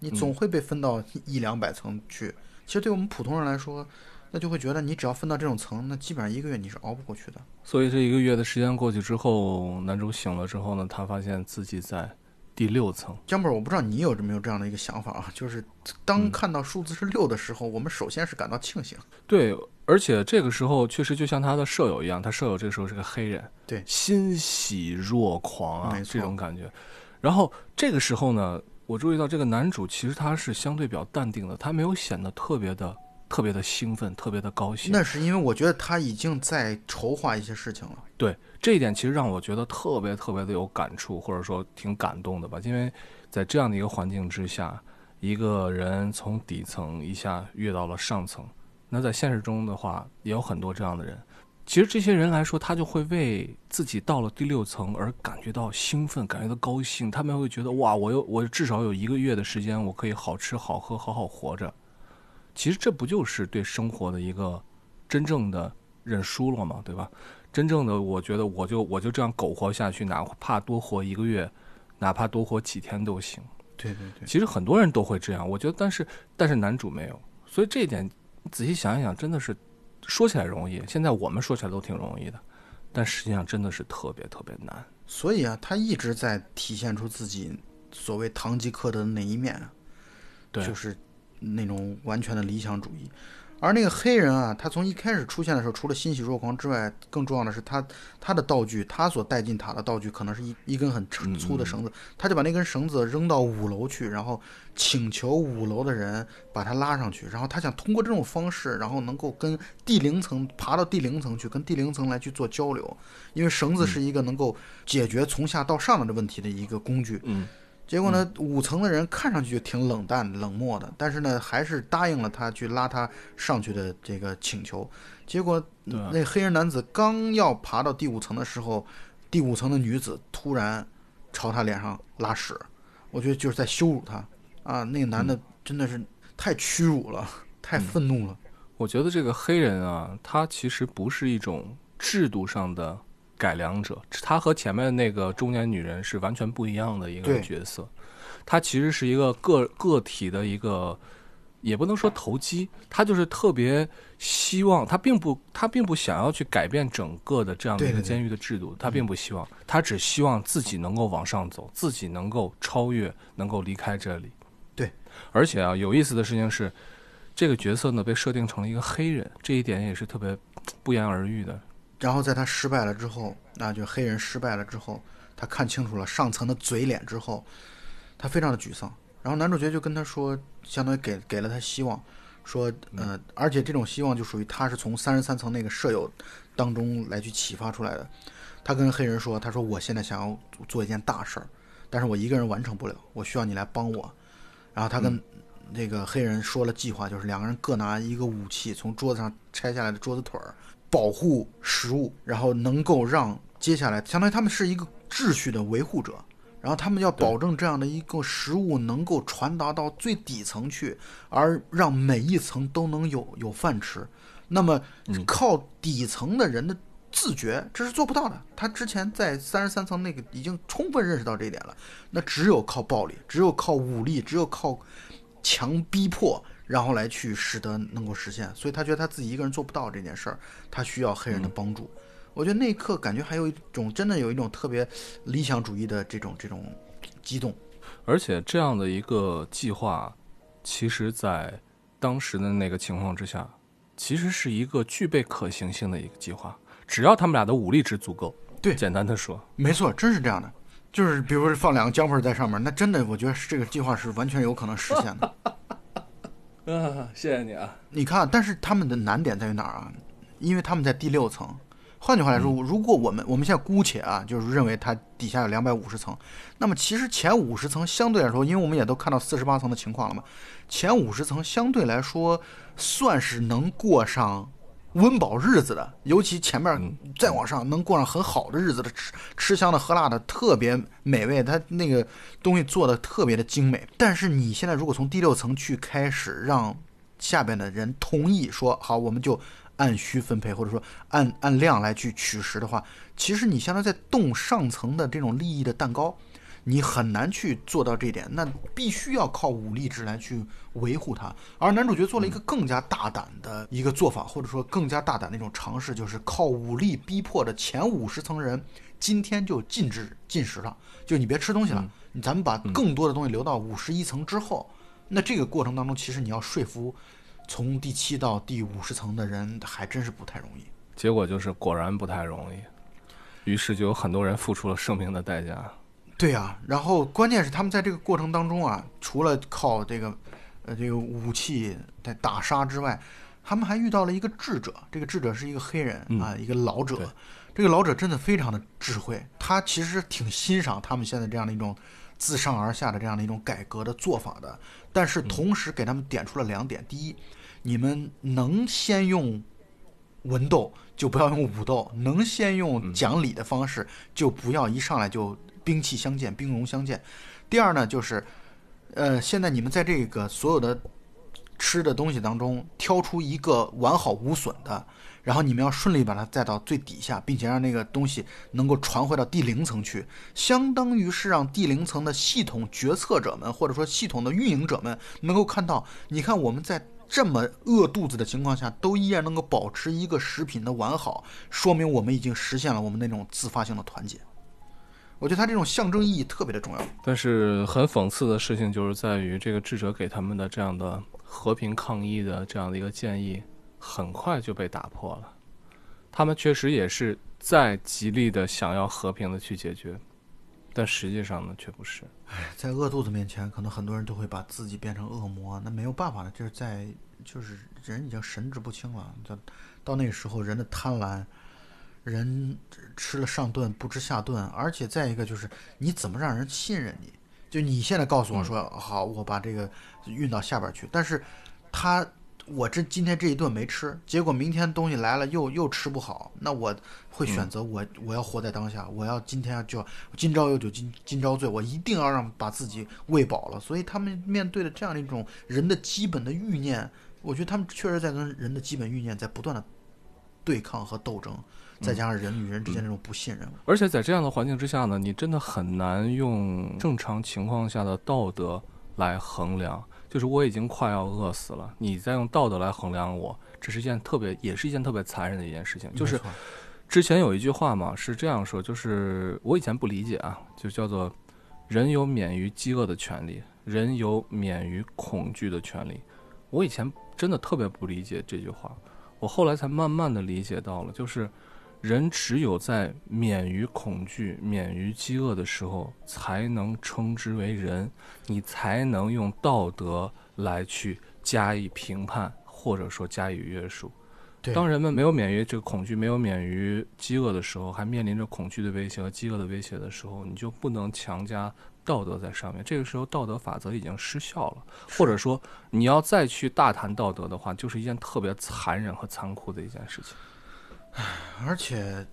你总会被分到一两百层去。其实对我们普通人来说，那就会觉得你只要分到这种层，那基本上一个月你是熬不过去的。所以这一个月的时间过去之后，男主醒了之后呢，他发现自己在第六层。江本，我不知道你有没有这样的一个想法啊？就是当看到数字是六的时候，我们首先是感到庆幸。对。而且这个时候确实就像他的舍友一样，他舍友这个时候是个黑人，对，欣喜若狂啊，这种感觉。然后这个时候呢，我注意到这个男主其实他是相对比较淡定的，他没有显得特别的、特别的兴奋、特别的高兴。那是因为我觉得他已经在筹划一些事情了。对，这一点其实让我觉得特别特别的有感触，或者说挺感动的吧。因为在这样的一个环境之下，一个人从底层一下跃到了上层。那在现实中的话，也有很多这样的人。其实这些人来说，他就会为自己到了第六层而感觉到兴奋，感觉到高兴。他们会觉得哇，我有我至少有一个月的时间，我可以好吃好喝，好好活着。其实这不就是对生活的一个真正的认输了吗？对吧？真正的，我觉得我就我就这样苟活下去，哪怕多活一个月，哪怕多活几天都行。对对对。其实很多人都会这样，我觉得，但是但是男主没有，所以这一点。仔细想一想，真的是说起来容易。现在我们说起来都挺容易的，但实际上真的是特别特别难。所以啊，他一直在体现出自己所谓堂吉诃德的那一面，对，就是那种完全的理想主义。而那个黑人啊，他从一开始出现的时候，除了欣喜若狂之外，更重要的是他他的道具，他所带进塔的道具，可能是一一根很粗的绳子，他就把那根绳子扔到五楼去，然后请求五楼的人把他拉上去，然后他想通过这种方式，然后能够跟第零层爬到第零层去，跟第零层来去做交流，因为绳子是一个能够解决从下到上的问题的一个工具。嗯。结果呢，五层的人看上去就挺冷淡、冷漠的，但是呢，还是答应了他去拉他上去的这个请求。结果，那黑人男子刚要爬到第五层的时候，第五层的女子突然朝他脸上拉屎。我觉得就是在羞辱他啊！那个男的真的是太屈辱了，太愤怒了。我觉得这个黑人啊，他其实不是一种制度上的改良者，他和前面的那个中年女人是完全不一样的一个角色。他其实是一个个个体的一个，也不能说投机，他就是特别希望，他并不他并不想要去改变整个的这样的一个监狱的制度，他并不希望，他只希望自己能够往上走，自己能够超越，能够离开这里。对，而且啊，有意思的事情是，这个角色呢被设定成了一个黑人，这一点也是特别不言而喻的。然后在他失败了之后，那就黑人失败了之后，他看清楚了上层的嘴脸之后，他非常的沮丧。然后男主角就跟他说，相当于给给了他希望，说，呃，而且这种希望就属于他是从三十三层那个舍友当中来去启发出来的。他跟黑人说，他说我现在想要做一件大事儿，但是我一个人完成不了，我需要你来帮我。然后他跟那个黑人说了计划，就是两个人各拿一个武器，从桌子上拆下来的桌子腿儿，保护食物，然后能够让接下来，相当于他们是一个秩序的维护者，然后他们要保证这样的一个食物能够传达到最底层去，而让每一层都能有有饭吃。那么靠底层的人的自觉，这是做不到的。他之前在三十三层那个已经充分认识到这一点了。那只有靠暴力，只有靠武力，只有靠强逼迫，然后来去使得能够实现。所以他觉得他自己一个人做不到这件事儿，他需要黑人的帮助。我觉得那一刻感觉还有一种真的有一种特别理想主义的这种这种激动。而且这样的一个计划，其实在当时的那个情况之下，其实是一个具备可行性的一个计划。只要他们俩的武力值足够，对简单的说，没错，真是这样的。就是比如说放两个姜粉在上面，那真的我觉得这个计划是完全有可能实现的。<laughs> 啊，谢谢你啊。你看，但是他们的难点在于哪儿啊？因为他们在第六层。换句话来说，如果我们我们现在姑且啊，就是认为它底下有两百五十层，那么其实前五十层相对来说，因为我们也都看到四十八层的情况了嘛，前五十层相对来说算是能过上温饱日子的，尤其前面再往上能过上很好的日子的，吃吃香的喝辣的，特别美味，它那个东西做的特别的精美。但是你现在如果从第六层去开始让下边的人同意说好，我们就按需分配，或者说按按量来去取食的话，其实你相当于在动上层的这种利益的蛋糕，你很难去做到这一点。那必须要靠武力值来去维护它。而男主角做了一个更加大胆的一个做法，或者说更加大胆的一种尝试，就是靠武力逼迫着前五十层人，今天就禁止进食了，就你别吃东西了，咱们把更多的东西留到五十一层之后。那这个过程当中，其实你要说服从第七到第五十层的人，还真是不太容易。结果就是果然不太容易，于是就有很多人付出了生命的代价。对呀、然后关键是他们在这个过程当中啊，除了靠这个呃这个武器在打杀之外，他们还遇到了一个智者。这个智者是一个黑人啊，一个老者。这个老者真的非常的智慧，他其实挺欣赏他们现在这样的一种自上而下的这样的一种改革的做法的。但是同时给他们点出了两点：第一，你们能先用文斗，就不要用武斗；能先用讲理的方式，就不要一上来就兵器相见、兵戎相见。第二呢，就是，呃，现在你们在这个所有的吃的东西当中挑出一个完好无损的，然后你们要顺利把它带到最底下，并且让那个东西能够传回到第零层去，相当于是让第零层的系统决策者们或者说系统的运营者们能够看到，你看我们在。这么饿肚子的情况下，都依然能够保持一个食品的完好，说明我们已经实现了我们那种自发性的团结。我觉得它这种象征意义特别的重要。但是很讽刺的事情就是在于，这个智者给他们的这样的和平抗议的这样的一个建议，很快就被打破了。他们确实也是在极力的想要和平的去解决，但实际上呢，却不是。在饿肚子面前，可能很多人都会把自己变成恶魔，那没有办法的，就是在就是人已经神志不清了，到到那个时候，人的贪婪，人吃了上顿不知下顿，而且再一个就是你怎么让人信任你？就你现在告诉我说、好，我把这个运到下边去，但是他我这今天这一顿没吃，结果明天东西来了又又吃不好，那我会选择我我要活在当下，我要今天就今朝有酒今今朝醉，我一定要让把自己喂饱了。所以他们面对的这样的一种人的基本的欲念，我觉得他们确实在跟人的基本欲念在不断的对抗和斗争，再加上人与人之间这种不信任。而且在这样的环境之下呢，你真的很难用正常情况下的道德来衡量。就是我已经快要饿死了，你再用道德来衡量我，这是一件特别，也是一件特别残忍的一件事情。就是之前有一句话嘛，是这样说，就是我以前不理解啊，就叫做“人有免于饥饿的权利，人有免于恐惧的权利”。我以前真的特别不理解这句话，我后来才慢慢的理解到了，就是。人只有在免于恐惧、免于饥饿的时候，才能称之为人，你才能用道德来去加以评判，或者说加以约束。当人们没有免于这个恐惧、没有免于饥饿的时候，还面临着恐惧的威胁和饥饿的威胁的时候，你就不能强加道德在上面。这个时候，道德法则已经失效了，或者说，你要再去大谈道德的话，就是一件特别残忍和残酷的一件事情。唉，而且，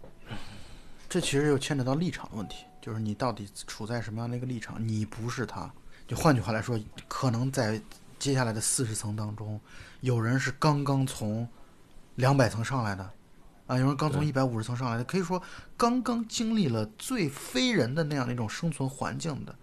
这其实又牵扯到立场问题，就是你到底处在什么样的一个立场？你不是他，就换句话来说，可能在接下来的四十层当中，有人是刚刚从两百层上来的，啊，有人刚从一百五十层上来的，可以说刚刚经历了最非人的那样的一种生存环境的，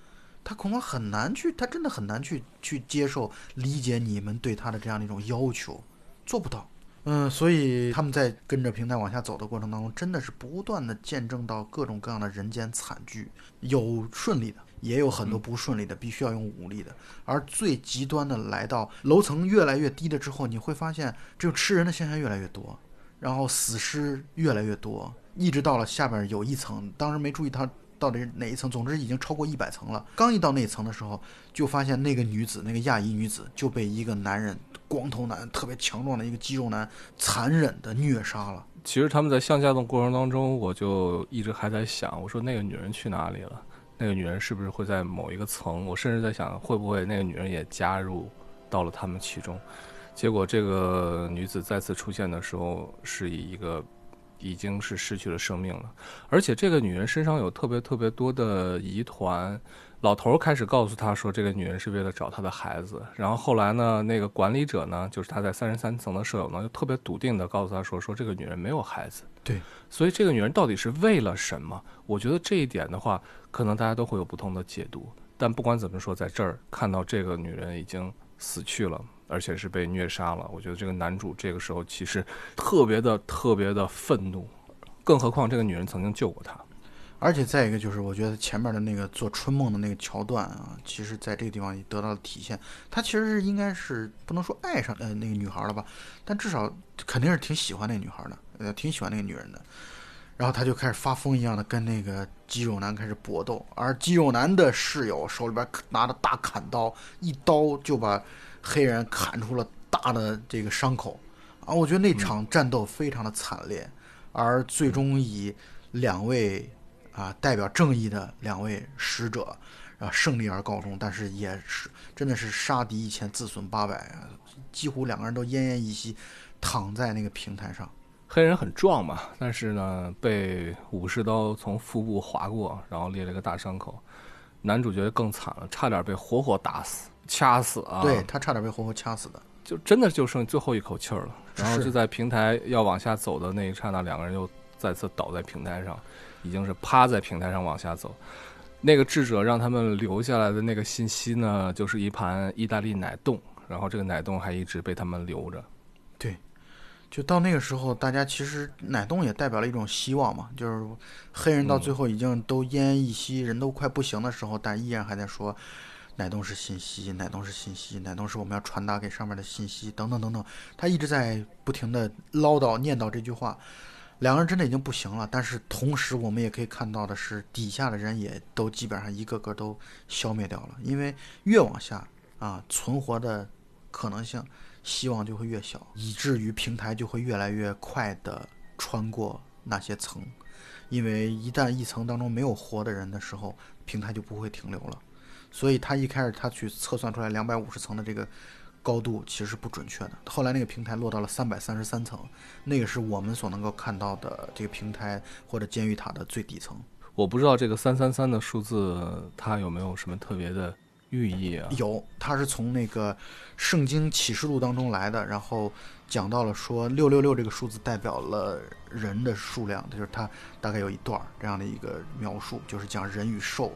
他恐怕很难去，他真的很难去去接受、理解你们对他的这样的一种要求，做不到。嗯，所以他们在跟着平台往下走的过程当中，真的是不断的见证到各种各样的人间惨剧，有顺利的，也有很多不顺利的，必须要用武力的。而最极端的来到楼层越来越低的之后，你会发现这种吃人的现象越来越多，然后死尸越来越多，一直到了下边有一层，当时没注意它到底是哪一层，总之已经超过一百层了。刚一到那层的时候，就发现那个女子，那个亚裔女子就被一个男人。光头男特别强壮的一个肌肉男，残忍的虐杀了。其实他们在向下的过程当中，我就一直还在想，我说那个女人去哪里了？那个女人是不是会在某一个层？我甚至在想，会不会那个女人也加入到了他们其中？结果这个女子再次出现的时候，是以一个已经是失去了生命了，而且这个女人身上有特别特别多的疑团。老头开始告诉他说，这个女人是为了找他的孩子。然后后来呢，那个管理者呢，就是他在三十三层的舍友呢，就特别笃定的告诉他说，说这个女人没有孩子。对，所以这个女人到底是为了什么？我觉得这一点的话，可能大家都会有不同的解读。但不管怎么说，在这儿看到这个女人已经死去了，而且是被虐杀了，我觉得这个男主这个时候其实特别的特别的愤怒，更何况这个女人曾经救过他。而且再一个就是，我觉得前面的那个做春梦的那个桥段啊，其实在这个地方也得到了体现。他其实是应该是不能说爱上呃那个女孩了吧，但至少肯定是挺喜欢那个女孩的，呃挺喜欢那个女人的。然后他就开始发疯一样的跟那个肌肉男开始搏斗，而肌肉男的室友手里边拿着大砍刀，一刀就把黑人砍出了大的这个伤口。啊，我觉得那场战斗非常的惨烈，而最终以两位。啊，代表正义的两位使者，啊，胜利而告终。但是也是，真的是杀敌一千，自损八百啊！几乎两个人都奄奄一息，躺在那个平台上。黑人很壮嘛，但是呢，被武士刀从腹部划过，然后裂了个大伤口。男主角更惨了，差点被活活打死、掐死啊！对他差点被活活掐死的，就真的就剩最后一口气儿了。然后就在平台要往下走的那一刹那，两个人又再次倒在平台上。已经是趴在平台上往下走，那个智者让他们留下来的那个信息呢，就是一盘意大利奶冻，然后这个奶冻还一直被他们留着。对，就到那个时候，大家其实奶冻也代表了一种希望嘛，就是黑人到最后已经都奄奄一息，人都快不行的时候，但依然还在说奶冻是信息，奶冻是信息，奶冻是我们要传达给上面的信息，等等等等，他一直在不停的唠叨念叨这句话。两个人真的已经不行了，但是同时我们也可以看到的是，底下的人也都基本上一个个都消灭掉了。因为越往下啊，存活的可能性、希望就会越小，以至于平台就会越来越快的穿过那些层。因为一旦一层当中没有活的人的时候，平台就不会停留了。所以他一开始他去测算出来两百五十层的这个。高度其实是不准确的。后来那个平台落到了三百三十三层，那个是我们所能够看到的这个平台或者监狱塔的最底层。我不知道这个三三三的数字它有没有什么特别的寓意啊？有，它是从那个圣经启示录当中来的，然后讲到了说六六六这个数字代表了人的数量，就是它大概有一段儿这样的一个描述，就是讲人与兽，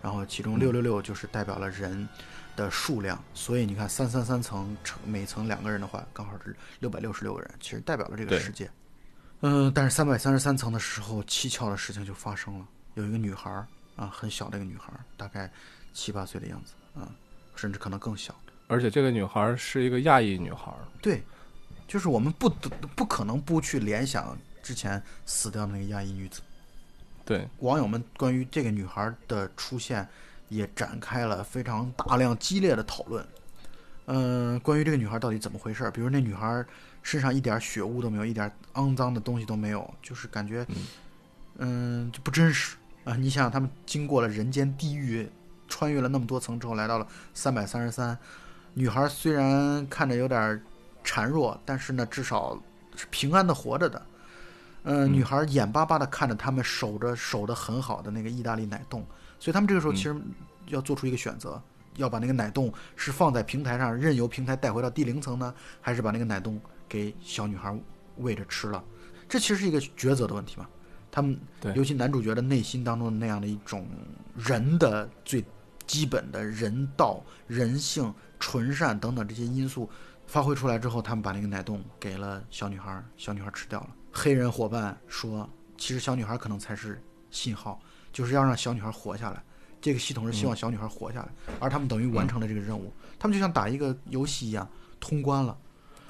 然后其中六六六就是代表了人的数量，所以你看三三三层乘每层两个人的话，刚好是六百六十六个人，其实代表了这个世界。嗯，但是三百三十三层的时候，蹊跷的事情就发生了，有一个女孩儿啊，很小的一个女孩儿，大概七八岁的样子啊，甚至可能更小。而且这个女孩是一个亚裔女孩，对，就是我们不得不可能不去联想之前死掉的那个亚裔女子。对，网友们关于这个女孩的出现也展开了非常大量激烈的讨论。嗯、关于这个女孩到底怎么回事儿？比如那女孩身上一点血污都没有，一点肮脏的东西都没有，就是感觉，嗯，就不真实啊！你想想，他们经过了人间地狱，穿越了那么多层之后，来到了三百三十三。女孩虽然看着有点孱弱，但是呢，至少是平安的活着的。嗯，女孩眼巴巴的看着他们守着守的很好的那个意大利奶冻，所以他们这个时候其实要做出一个选择，要把那个奶冻是放在平台上，任由平台带回到第零层呢，还是把那个奶冻给小女孩喂着吃了？这其实是一个抉择的问题嘛。他们尤其男主角的内心当中的那样的一种人的最基本的人道、人性、纯善等等这些因素发挥出来之后，他们把那个奶冻给了小女孩，小女孩吃掉了。黑人伙伴说，其实小女孩可能才是信号，就是要让小女孩活下来。这个系统是希望小女孩活下来，而他们等于完成了这个任务。他们就像打一个游戏一样，通关了。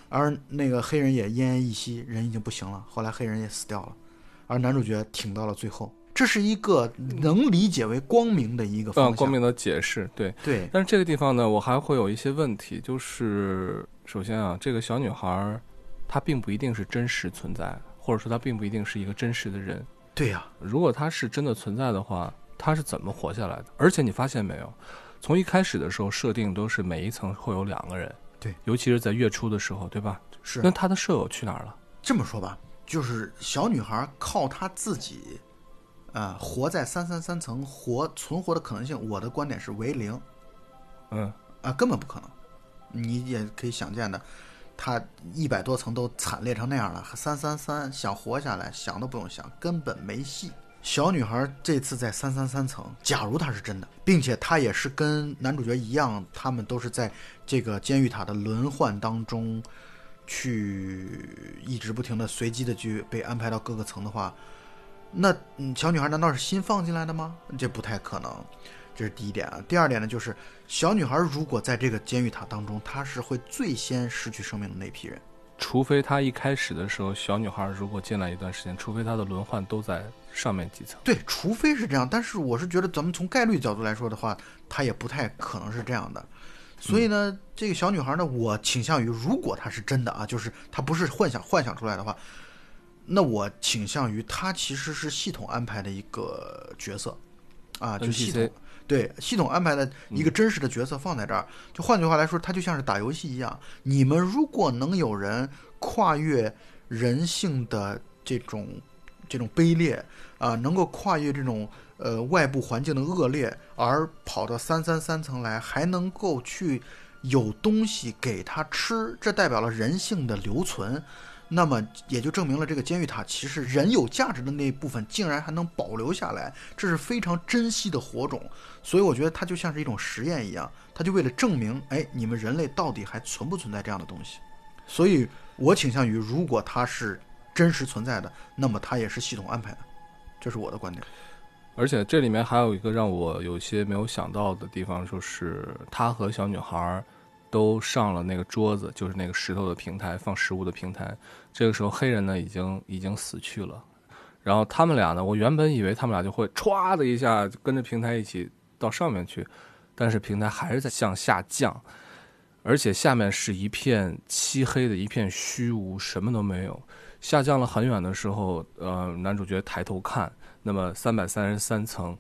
而那个黑人也奄奄一息，人已经不行了。后来黑人也死掉了，而男主角挺到了最后。这是一个能理解为光明的一个非方向。常光明的解释，对。对，但是这个地方呢，我还会有一些问题，就是首先啊，这个小女孩儿她并不一定是真实存在，或者说她并不一定是一个真实的人。对呀、如果她是真的存在的话，她是怎么活下来的？而且你发现没有，从一开始的时候设定都是每一层会有两个人，对，尤其是在月初的时候，对吧？是那他的舍友去哪儿了？这么说吧，就是小女孩靠她自己，啊、活在三三三层活存活的可能性，我的观点是为零嗯，啊，根本不可能。你也可以想见的，她一百多层都惨烈成那样了，三三三想活下来想都不用想，根本没戏。小女孩这次在三三三层，假如她是真的，并且她也是跟男主角一样，他们都是在这个监狱塔的轮换当中，去一直不停的随机的去被安排到各个层的话，那嗯，小女孩难道是新放进来的吗？这不太可能，这是第一点啊。第二点呢，就是小女孩如果在这个监狱塔当中，她是会最先失去生命的那批人。除非她一开始的时候，小女孩如果进来一段时间，除非她的轮换都在上面几层。对，除非是这样，但是我是觉得咱们从概率角度来说的话，她也不太可能是这样的。所以呢，这个小女孩呢，我倾向于，如果她是真的啊，就是她不是幻想幻想出来的话，那我倾向于她其实是系统安排的一个角色，啊，就系统对系统安排的一个真实的角色放在这儿。就换句话来说，它就像是打游戏一样，你们如果能有人跨越人性的这种这种卑劣啊、能够跨越这种呃外部环境的恶劣，而跑到三三三层来，还能够去有东西给他吃，这代表了人性的留存。那么也就证明了这个监狱塔其实人有价值的那一部分竟然还能保留下来，这是非常珍惜的火种。所以我觉得它就像是一种实验一样，它就为了证明，哎，你们人类到底还存不存在这样的东西。所以我倾向于，如果它是真实存在的，那么它也是系统安排的，这是我的观点。而且这里面还有一个让我有些没有想到的地方，就是他和小女孩都上了那个桌子，就是那个石头的平台，放食物的平台。这个时候黑人呢已经已经死去了，然后他们俩呢，我原本以为他们俩就会歘的一下跟着平台一起到上面去，但是平台还是在向下降，而且下面是一片漆黑的一片虚无，什么都没有。下降了很远的时候，呃，男主角抬头看，那么三百三十三层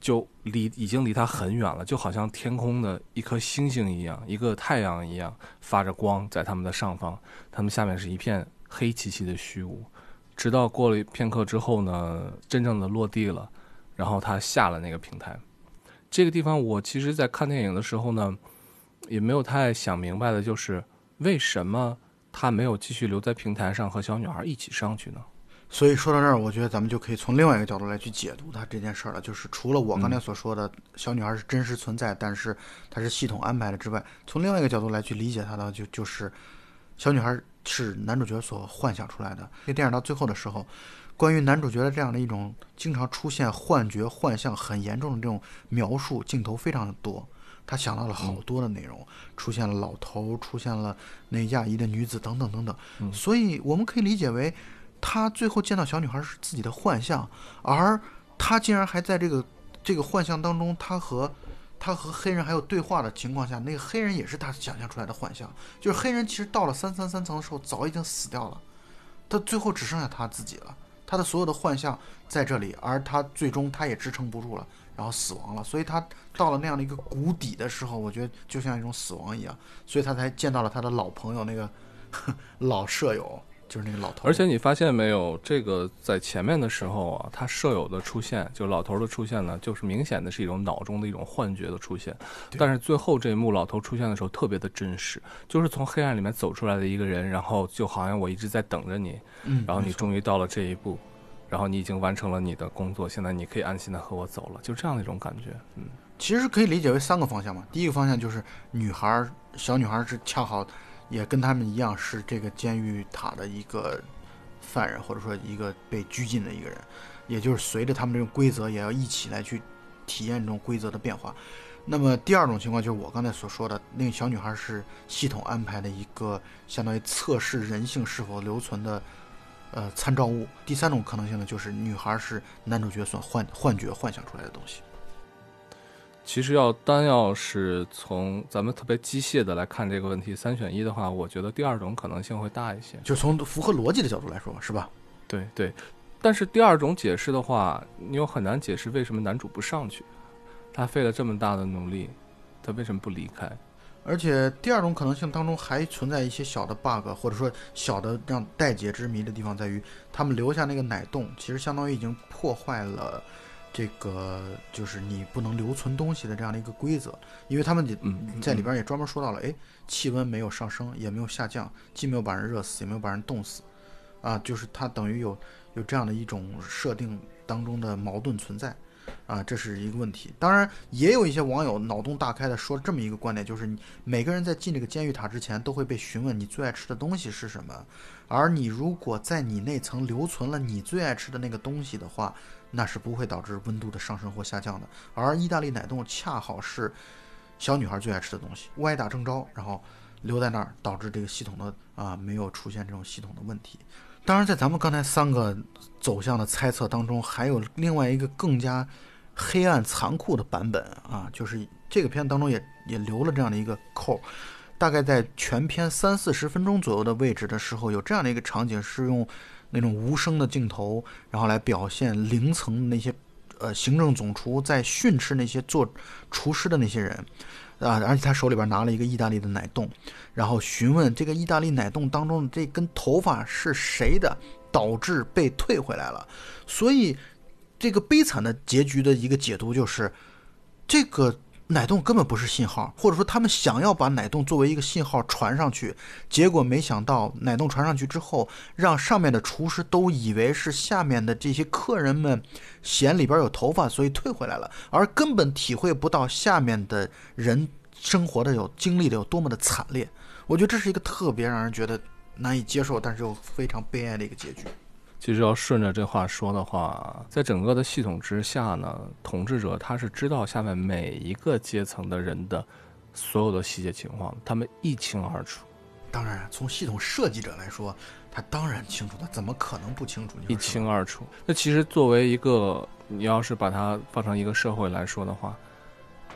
就离已经离他很远了，就好像天空的一颗星星一样，一个太阳一样发着光在他们的上方，他们下面是一片黑漆漆的虚无。直到过了片刻之后呢，真正的落地了，然后他下了那个平台。这个地方我其实，在看电影的时候呢，也没有太想明白的，就是为什么他没有继续留在平台上和小女孩一起上去呢？所以说到这儿，我觉得咱们就可以从另外一个角度来去解读它这件事儿了。就是除了我刚才所说的小女孩是真实存在，但是她是系统安排的之外，从另外一个角度来去理解它的，就就是小女孩是男主角所幻想出来的。这电影到最后的时候，关于男主角的这样的一种经常出现幻觉、幻象很严重的这种描述镜头非常的多。他想到了好多的内容，出现了老头，出现了那亚裔的女子等等等等。所以我们可以理解为。他最后见到小女孩是自己的幻象，而他竟然还在这个这个幻象当中，他和他和黑人还有对话的情况下，那个黑人也是他想象出来的幻象。就是黑人其实到了三三三层的时候，早已经死掉了，他最后只剩下他自己了。他的所有的幻象在这里，而他最终他也支撑不住了，然后死亡了。所以他到了那样的一个谷底的时候，我觉得就像一种死亡一样，所以他才见到了他的老朋友那个老舍友。就是那个老头，而且你发现没有，这个在前面的时候啊，他舍友的出现，就老头的出现呢，就是明显的是一种脑中的一种幻觉的出现。但是最后这一幕老头出现的时候特别的真实，就是从黑暗里面走出来的一个人，然后就好像我一直在等着你，嗯，然后你终于到了这一步，然后你已经完成了你的工作，现在你可以安心的和我走了，就这样的一种感觉。嗯，其实可以理解为三个方向嘛。第一个方向就是女孩，小女孩是恰好。也跟他们一样是这个监狱塔的一个犯人，或者说一个被拘禁的一个人，也就是随着他们这种规则，也要一起来去体验这种规则的变化。那么第二种情况就是我刚才所说的，那个小女孩是系统安排的一个相当于测试人性是否留存的呃参照物。第三种可能性呢，就是女孩是男主角所幻幻觉幻想出来的东西。其实要单要是从咱们特别机械的来看这个问题，三选一的话，我觉得第二种可能性会大一些。就从符合逻辑的角度来说，是吧？对对。但是第二种解释的话，你又很难解释为什么男主不上去，他费了这么大的努力，他为什么不离开？而且第二种可能性当中还存在一些小的 bug，或者说小的让待解之谜的地方，在于他们留下那个奶洞，其实相当于已经破坏了。这个就是你不能留存东西的这样的一个规则，因为他们在里边也专门说到了，哎，气温没有上升，也没有下降，既没有把人热死，也没有把人冻死，啊，就是它等于有有这样的一种设定当中的矛盾存在，啊，这是一个问题。当然，也有一些网友脑洞大开的说这么一个观点，就是你每个人在进这个监狱塔之前都会被询问你最爱吃的东西是什么，而你如果在你那层留存了你最爱吃的那个东西的话。那是不会导致温度的上升或下降的，而意大利奶冻恰好是小女孩最爱吃的东西，歪打正着，然后留在那儿，导致这个系统的啊没有出现这种系统的问题。当然，在咱们刚才三个走向的猜测当中，还有另外一个更加黑暗残酷的版本啊，就是这个片当中也也留了这样的一个扣，大概在全片三四十分钟左右的位置的时候，有这样的一个场景是用。那种无声的镜头，然后来表现零层那些，呃，行政总厨在训斥那些做厨师的那些人，啊，而且他手里边拿了一个意大利的奶冻，然后询问这个意大利奶冻当中的这根头发是谁的，导致被退回来了。所以，这个悲惨的结局的一个解读就是，这个。奶冻根本不是信号，或者说他们想要把奶冻作为一个信号传上去，结果没想到奶冻传上去之后，让上面的厨师都以为是下面的这些客人们嫌里边有头发，所以退回来了，而根本体会不到下面的人生活的有经历的有多么的惨烈。我觉得这是一个特别让人觉得难以接受，但是又非常悲哀的一个结局。其实要顺着这话说的话，在整个的系统之下呢，统治者他是知道下面每一个阶层的人的所有的细节情况，他们一清二楚。当然，从系统设计者来说，他当然清楚，他怎么可能不清楚？一清二楚。那其实作为一个，你要是把它放成一个社会来说的话，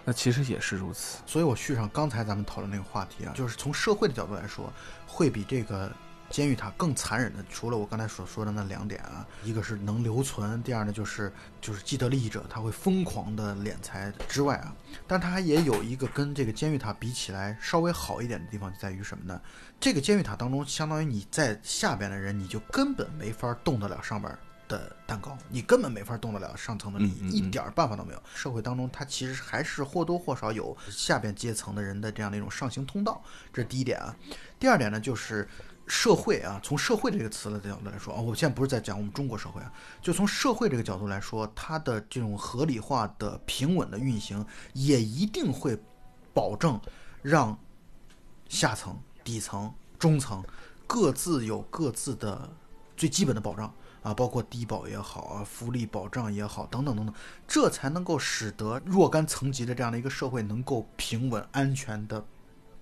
那其实也是如此。所以我续上刚才咱们讨论那个话题啊，就是从社会的角度来说，会比这个。监狱塔更残忍的，除了我刚才所说的那两点啊，一个是能留存，第二呢就是就是既得利益者他会疯狂的敛财之外啊，但它也有一个跟这个监狱塔比起来稍微好一点的地方，就在于什么呢？这个监狱塔当中，相当于你在下边的人，你就根本没法动得了上边的蛋糕，你根本没法动得了上层的利益，嗯嗯嗯一点儿办法都没有。社会当中，它其实还是或多或少有下边阶层的人的这样的一种上行通道，这是第一点啊。第二点呢，就是社会啊，从社会这个词的角度来说啊，我现在不是在讲我们中国社会啊，就从社会这个角度来说，它的这种合理化的平稳的运行，也一定会保证让下层、底层、中层各自有各自的最基本的保障啊，包括低保也好啊，福利保障也好，等等等等，这才能够使得若干层级的这样的一个社会能够平稳安全的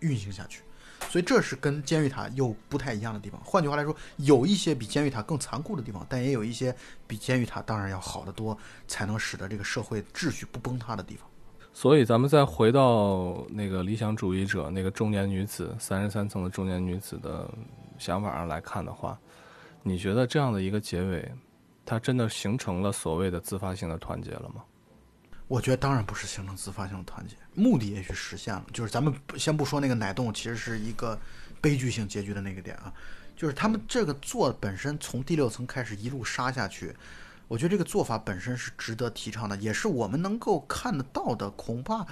运行下去。所以这是跟监狱塔又不太一样的地方。换句话来说，有一些比监狱塔更残酷的地方，但也有一些比监狱塔当然要好得多，才能使得这个社会秩序不崩塌的地方。所以咱们再回到那个理想主义者那个中年女子三十三层的中年女子的想法上来看的话，你觉得这样的一个结尾，它真的形成了所谓的自发性的团结了吗？我觉得当然不是形成自发性的团结，目的也许实现了，就是咱们先不说那个奶冻其实是一个悲剧性结局的那个点啊，就是他们这个做本身从第六层开始一路杀下去，我觉得这个做法本身是值得提倡的，也是我们能够看得到的，恐怕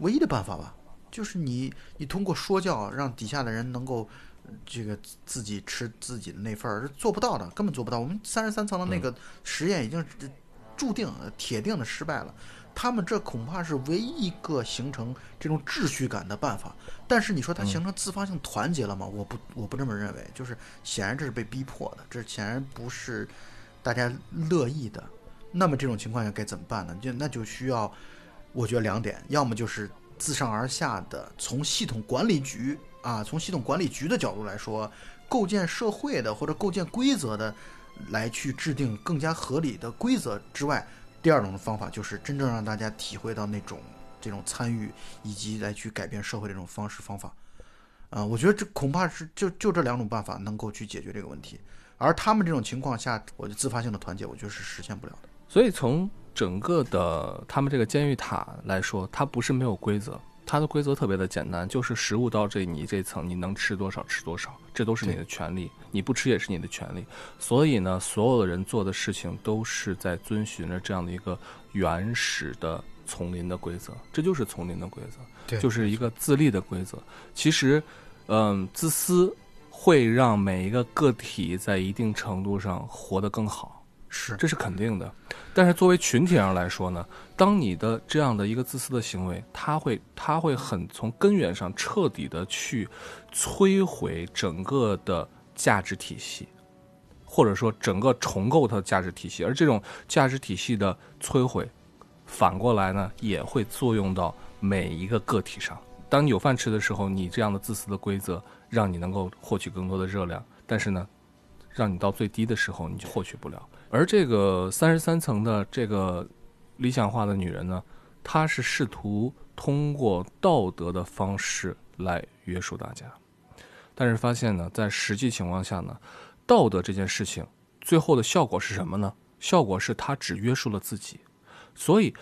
唯一的办法吧，就是你你通过说教让底下的人能够。呃这个自己吃自己的那份儿是做不到的，根本做不到。我们三十三层的那个实验已经是注定、呃铁定的失败了。他们这恐怕是唯一一个形成这种秩序感的办法。但是你说它形成自发性团结了吗？我不，我不这么认为。就是显然这是被逼迫的，这显然不是大家乐意的。那么这种情况下该怎么办呢？就那就需要，我觉得两点，要么就是自上而下的，从系统管理局啊，从系统管理局的角度来说，构建社会的或者构建规则的，来去制定更加合理的规则之外，第二种方法就是真正让大家体会到那种这种参与以及来去改变社会这种方式方法。啊、我觉得这恐怕是就就这两种办法能够去解决这个问题，而他们这种情况下，我的自发性的团结，我觉得是实现不了的。所以从整个的他们这个监狱塔来说，它不是没有规则，它的规则特别的简单，就是食物到这你这层你能吃多少吃多少，这都是你的权利，你不吃也是你的权利。所以呢，所有的人做的事情都是在遵循着这样的一个原始的丛林的规则，这就是丛林的规则。对就是一个自立的规则。其实，嗯，自私会让每一个个体在一定程度上活得更好，是这是肯定的。但是作为群体上来说呢，当你的这样的一个自私的行为，它会它会很从根源上彻底的去摧毁整个的价值体系。或者说整个重构它的价值体系，而这种价值体系的摧毁，反过来呢，也会作用到每一个个体上。当你有饭吃的时候，你这样的自私的规则让你能够获取更多的热量，但是呢，让你到最低的时候你就获取不了。而这个三十三层的这个理想化的女人呢，她是试图通过道德的方式来约束大家，但是发现呢，在实际情况下呢，道德这件事情最后的效果是什么呢？效果是她只约束了自己，所以。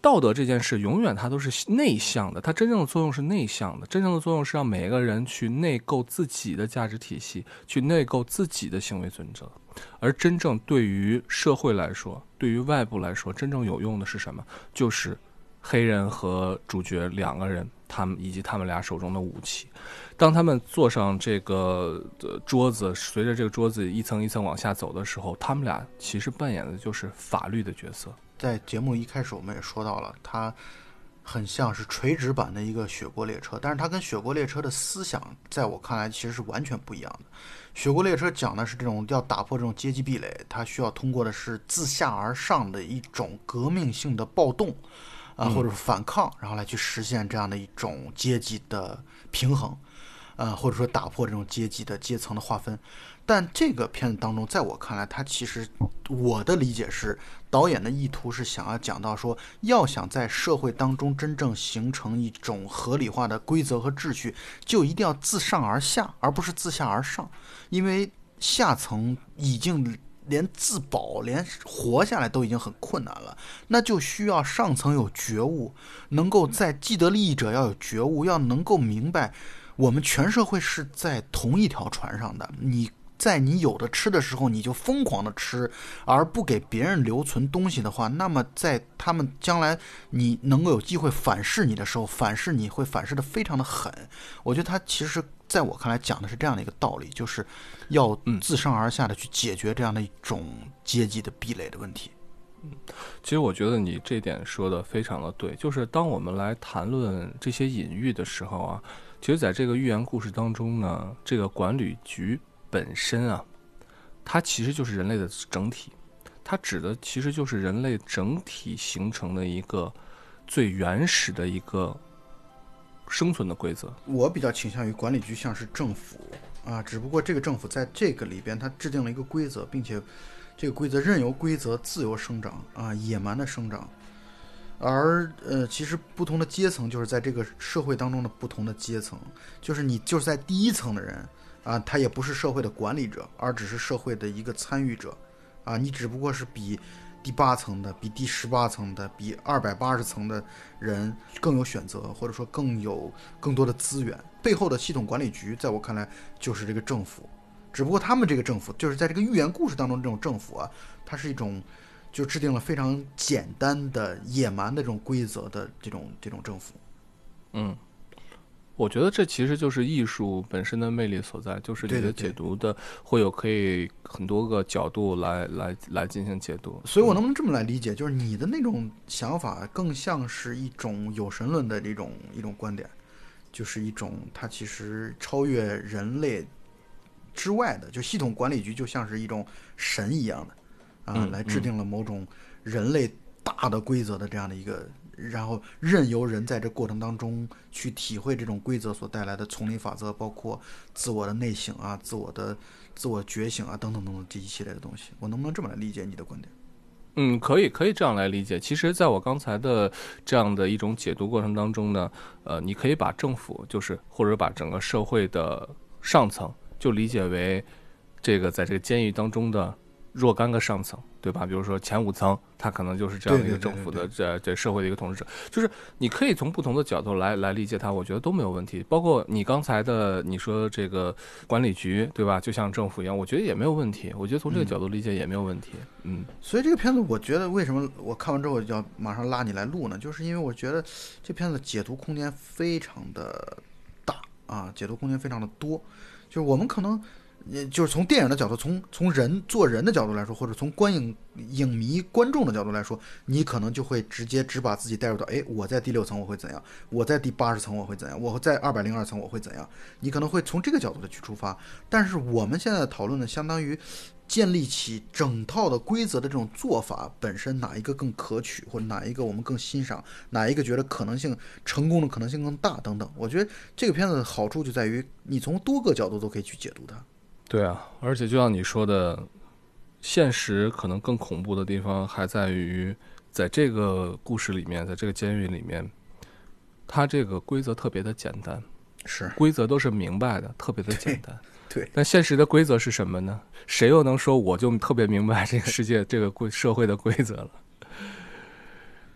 道德这件事永远它都是内向的，它真正的作用是内向的，真正的作用是让每一个人去内构自己的价值体系，去内构自己的行为准则。而真正对于社会来说，对于外部来说，真正有用的是什么？就是黑人和主角两个人，他们以及他们俩手中的武器。当他们坐上这个桌子，随着这个桌子一层一层往下走的时候，他们俩其实扮演的就是法律的角色。在节目一开始我们也说到了，它很像是垂直版的一个雪国列车，但是它跟雪国列车的思想，在我看来其实是完全不一样的。雪国列车讲的是这种要打破这种阶级壁垒，它需要通过的是自下而上的一种革命性的暴动啊，或者是反抗，然后来去实现这样的一种阶级的平衡。呃，或者说打破这种阶级的阶层的划分，但这个片子当中，在我看来，它其实我的理解是，导演的意图是想要讲到说，要想在社会当中真正形成一种合理化的规则和秩序，就一定要自上而下，而不是自下而上，因为下层已经。连自保、连活下来都已经很困难了，那就需要上层有觉悟，能够在既得利益者要有觉悟，要能够明白，我们全社会是在同一条船上的。你在你有的吃的时候，你就疯狂的吃，而不给别人留存东西的话，那么在他们将来你能够有机会反噬你的时候，反噬你会反噬的非常的狠。我觉得他其实。在我看来，讲的是这样的一个道理，就是要自上而下的去解决这样的一种阶级的壁垒的问题。嗯，其实我觉得你这点说的非常的对，就是当我们来谈论这些隐喻的时候啊，其实在这个寓言故事当中呢，这个管理局本身啊，它其实就是人类的整体，它指的其实就是人类整体形成的一个最原始的一个。生存的规则，我比较倾向于管理局像是政府啊，只不过这个政府在这个里边，它制定了一个规则，并且这个规则任由规则自由生长啊，野蛮的生长。而呃，其实不同的阶层就是在这个社会当中的不同的阶层，就是你就是在第一层的人啊，他也不是社会的管理者，而只是社会的一个参与者啊，你只不过是比。第八层的比第十八层的比二百八十层的人更有选择，或者说更有更多的资源。背后的系统管理局，在我看来就是这个政府。只不过他们这个政府，就是在这个寓言故事当中这种政府啊，它是一种就制定了非常简单的野蛮的这种规则的这种这种政府。嗯。我觉得这其实就是艺术本身的魅力所在，就是你的解读的会有可以很多个角度来来来进行解读。所以我能不能这么来理解，就是你的那种想法更像是一种有神论的这种一种观点，就是一种它其实超越人类之外的，就系统管理局就像是一种神一样的啊，来制定了某种人类大的规则的这样的一个。然后任由人在这过程当中去体会这种规则所带来的丛林法则，包括自我的内省啊、自我的自我觉醒啊等等等等这一系列的东西。我能不能这么来理解你的观点？嗯，可以，可以这样来理解。其实，在我刚才的这样的一种解读过程当中呢，呃，你可以把政府就是或者把整个社会的上层就理解为这个在这个监狱当中的。若干个上层，对吧？比如说前五层，他可能就是这样的一个政府的这这社会的一个统治者，就是你可以从不同的角度来来理解它，我觉得都没有问题。包括你刚才的你说这个管理局，对吧？就像政府一样，我觉得也没有问题。我觉得从这个角度理解也没有问题。嗯，所以这个片子，我觉得为什么我看完之后要马上拉你来录呢？就是因为我觉得这片子解读空间非常的大啊，解读空间非常的多，就是我们可能。也就是从电影的角度，从从人做人的角度来说，或者从观影影迷观众的角度来说，你可能就会直接只把自己带入到，哎，我在第六层我会怎样？我在第八十层我会怎样？我在二百零二层我会怎样？你可能会从这个角度的去出发。但是我们现在讨论呢，相当于建立起整套的规则的这种做法本身，哪一个更可取，或者哪一个我们更欣赏，哪一个觉得可能性成功的可能性更大等等。我觉得这个片子的好处就在于，你从多个角度都可以去解读它。对啊，而且就像你说的，现实可能更恐怖的地方还在于，在这个故事里面，在这个监狱里面，它这个规则特别的简单，是规则都是明白的，特别的简单。<laughs> 对，但现实的规则是什么呢？谁又能说我就特别明白这个世界、<laughs> 这个规社会的规则了？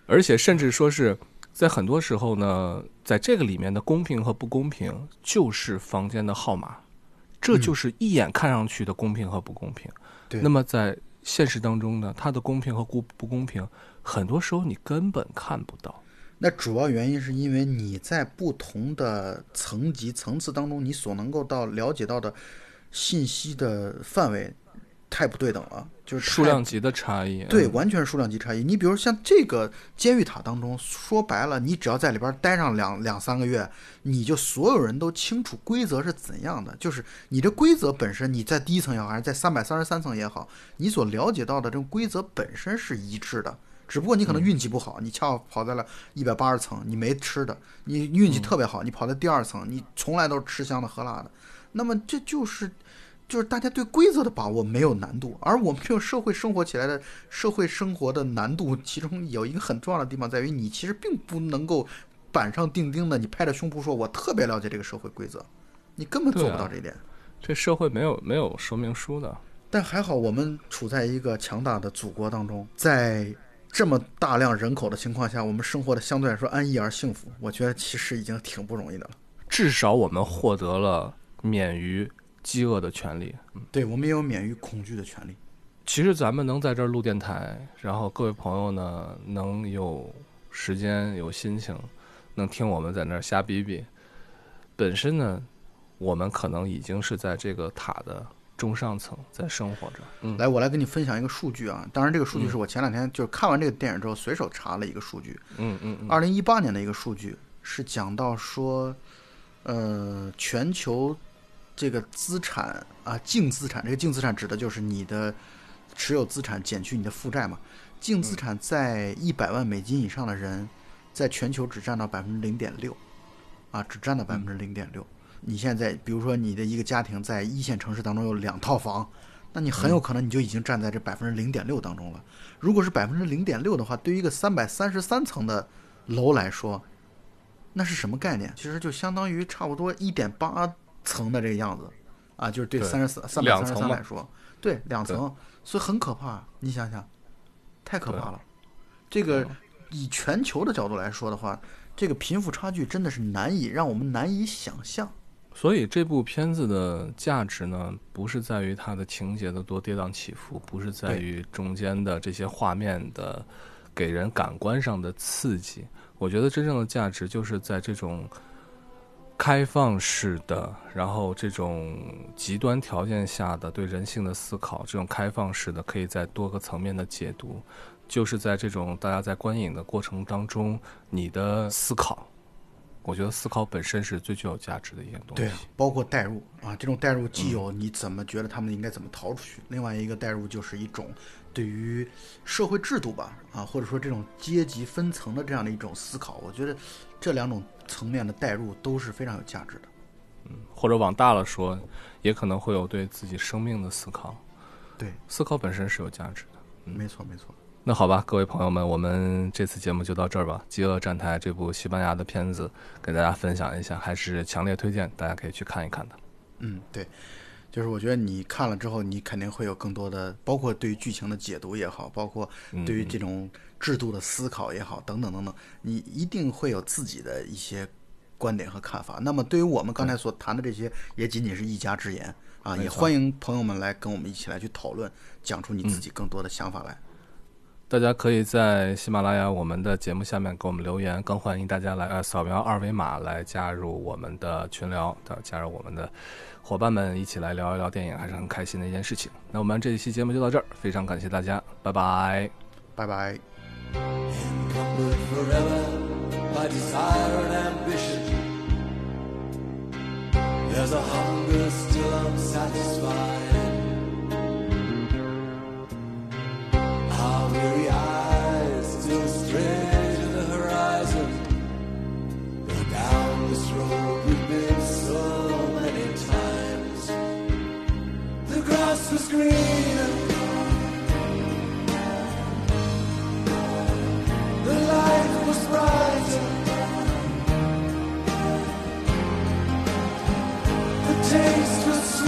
而且甚至说是在很多时候呢，在这个里面的公平和不公平，就是房间的号码。这就是一眼看上去的公平和不公平。对。那么在现实当中呢，它的公平和不不公平，很多时候你根本看不到。那主要原因是因为你在不同的层级层次当中，你所能够到了解到的信息的范围。太不对等了，就是数量级的差异。对，完全是数量级差异。你比如像这个监狱塔当中，说白了，你只要在里边待上两两三个月，你就所有人都清楚规则是怎样的。就是你这规则本身，你在第一层也好，还是在三百三十三层也好，你所了解到的这种规则本身是一致的。只不过你可能运气不好，你恰好跑在了一百八十层，你没吃的；你运气特别好，你跑在第二层，你从来都是吃香的喝辣的。那么这就是。就是大家对规则的把握没有难度，而我们这个社会生活起来的社会生活的难度，其中有一个很重要的地方在于，你其实并不能够板上钉钉的，你拍着胸脯说我特别了解这个社会规则，你根本做不到这一点。这社会没有没有说明书的。但还好，我们处在一个强大的祖国当中，在这么大量人口的情况下，我们生活的相对来说安逸而幸福。我觉得其实已经挺不容易的了。至少我们获得了免于饥饿的权利。对，我们也有免于恐惧的权利。其实咱们能在这儿录电台，然后各位朋友呢能有时间、有心情，能听我们在那儿瞎逼逼，本身呢，我们可能已经是在这个塔的。中上层在生活着。嗯，来，我来跟你分享一个数据啊。当然，这个数据是我前两天就是看完这个电影之后随手查了一个数据。嗯嗯。二零一八年的一个数据是讲到说，呃，全球这个资产啊，净资产，这个净资产指的就是你的持有资产减去你的负债嘛。净资产在一百万美金以上的人，在全球只占到百分之零点六，啊，只占到百分之零点六。你现在，比如说你的一个家庭在一线城市当中有两套房，那你很有可能你就已经站在这百分之零点六当中了。如果是百分之零点六的话，对于一个三百三十三层的楼来说，那是什么概念？其实就相当于差不多一点八层的这个样子，啊，就是对三十三三百三十三来说，对两层，所以很可怕。你想想，太可怕了。这个以全球的角度来说的话，这个贫富差距真的是难以让我们难以想象。所以这部片子的价值呢，不是在于它的情节的多跌宕起伏，不是在于中间的这些画面的给人感官上的刺激。我觉得真正的价值就是在这种开放式的，然后这种极端条件下的对人性的思考，这种开放式的可以在多个层面的解读，就是在这种大家在观影的过程当中，你的思考。我觉得思考本身是最具有价值的一件东西。对，包括代入啊，这种代入既有你怎么觉得他们应该怎么逃出去，另外一个代入就是一种对于社会制度吧，啊，或者说这种阶级分层的这样的一种思考。我觉得这两种层面的代入都是非常有价值的。嗯，或者往大了说，也可能会有对自己生命的思考。对，思考本身是有价值的。没错，没错。那好吧，各位朋友们，我们这次节目就到这儿吧。《饥饿站台》这部西班牙的片子，给大家分享一下，还是强烈推荐，大家可以去看一看的。嗯，对，就是我觉得你看了之后，你肯定会有更多的，包括对于剧情的解读也好，包括对于这种制度的思考也好，等等等等，你一定会有自己的一些观点和看法。那么，对于我们刚才所谈的这些，也仅仅是一家之言啊，也欢迎朋友们来跟我们一起来去讨论，讲出你自己更多的想法来。大家可以在喜马拉雅我们的节目下面给我们留言，更欢迎大家来呃扫描二维码来加入我们的群聊，的加入我们的伙伴们一起来聊一聊电影，还是很开心的一件事情。那我们这一期节目就到这儿，非常感谢大家，拜拜，拜拜。encumbered forever by desire and ambition. There's a hunger still unsatisfied. Our weary eyes still stray to the horizon. Down this road we've been so many times, the grass was green. The taste was.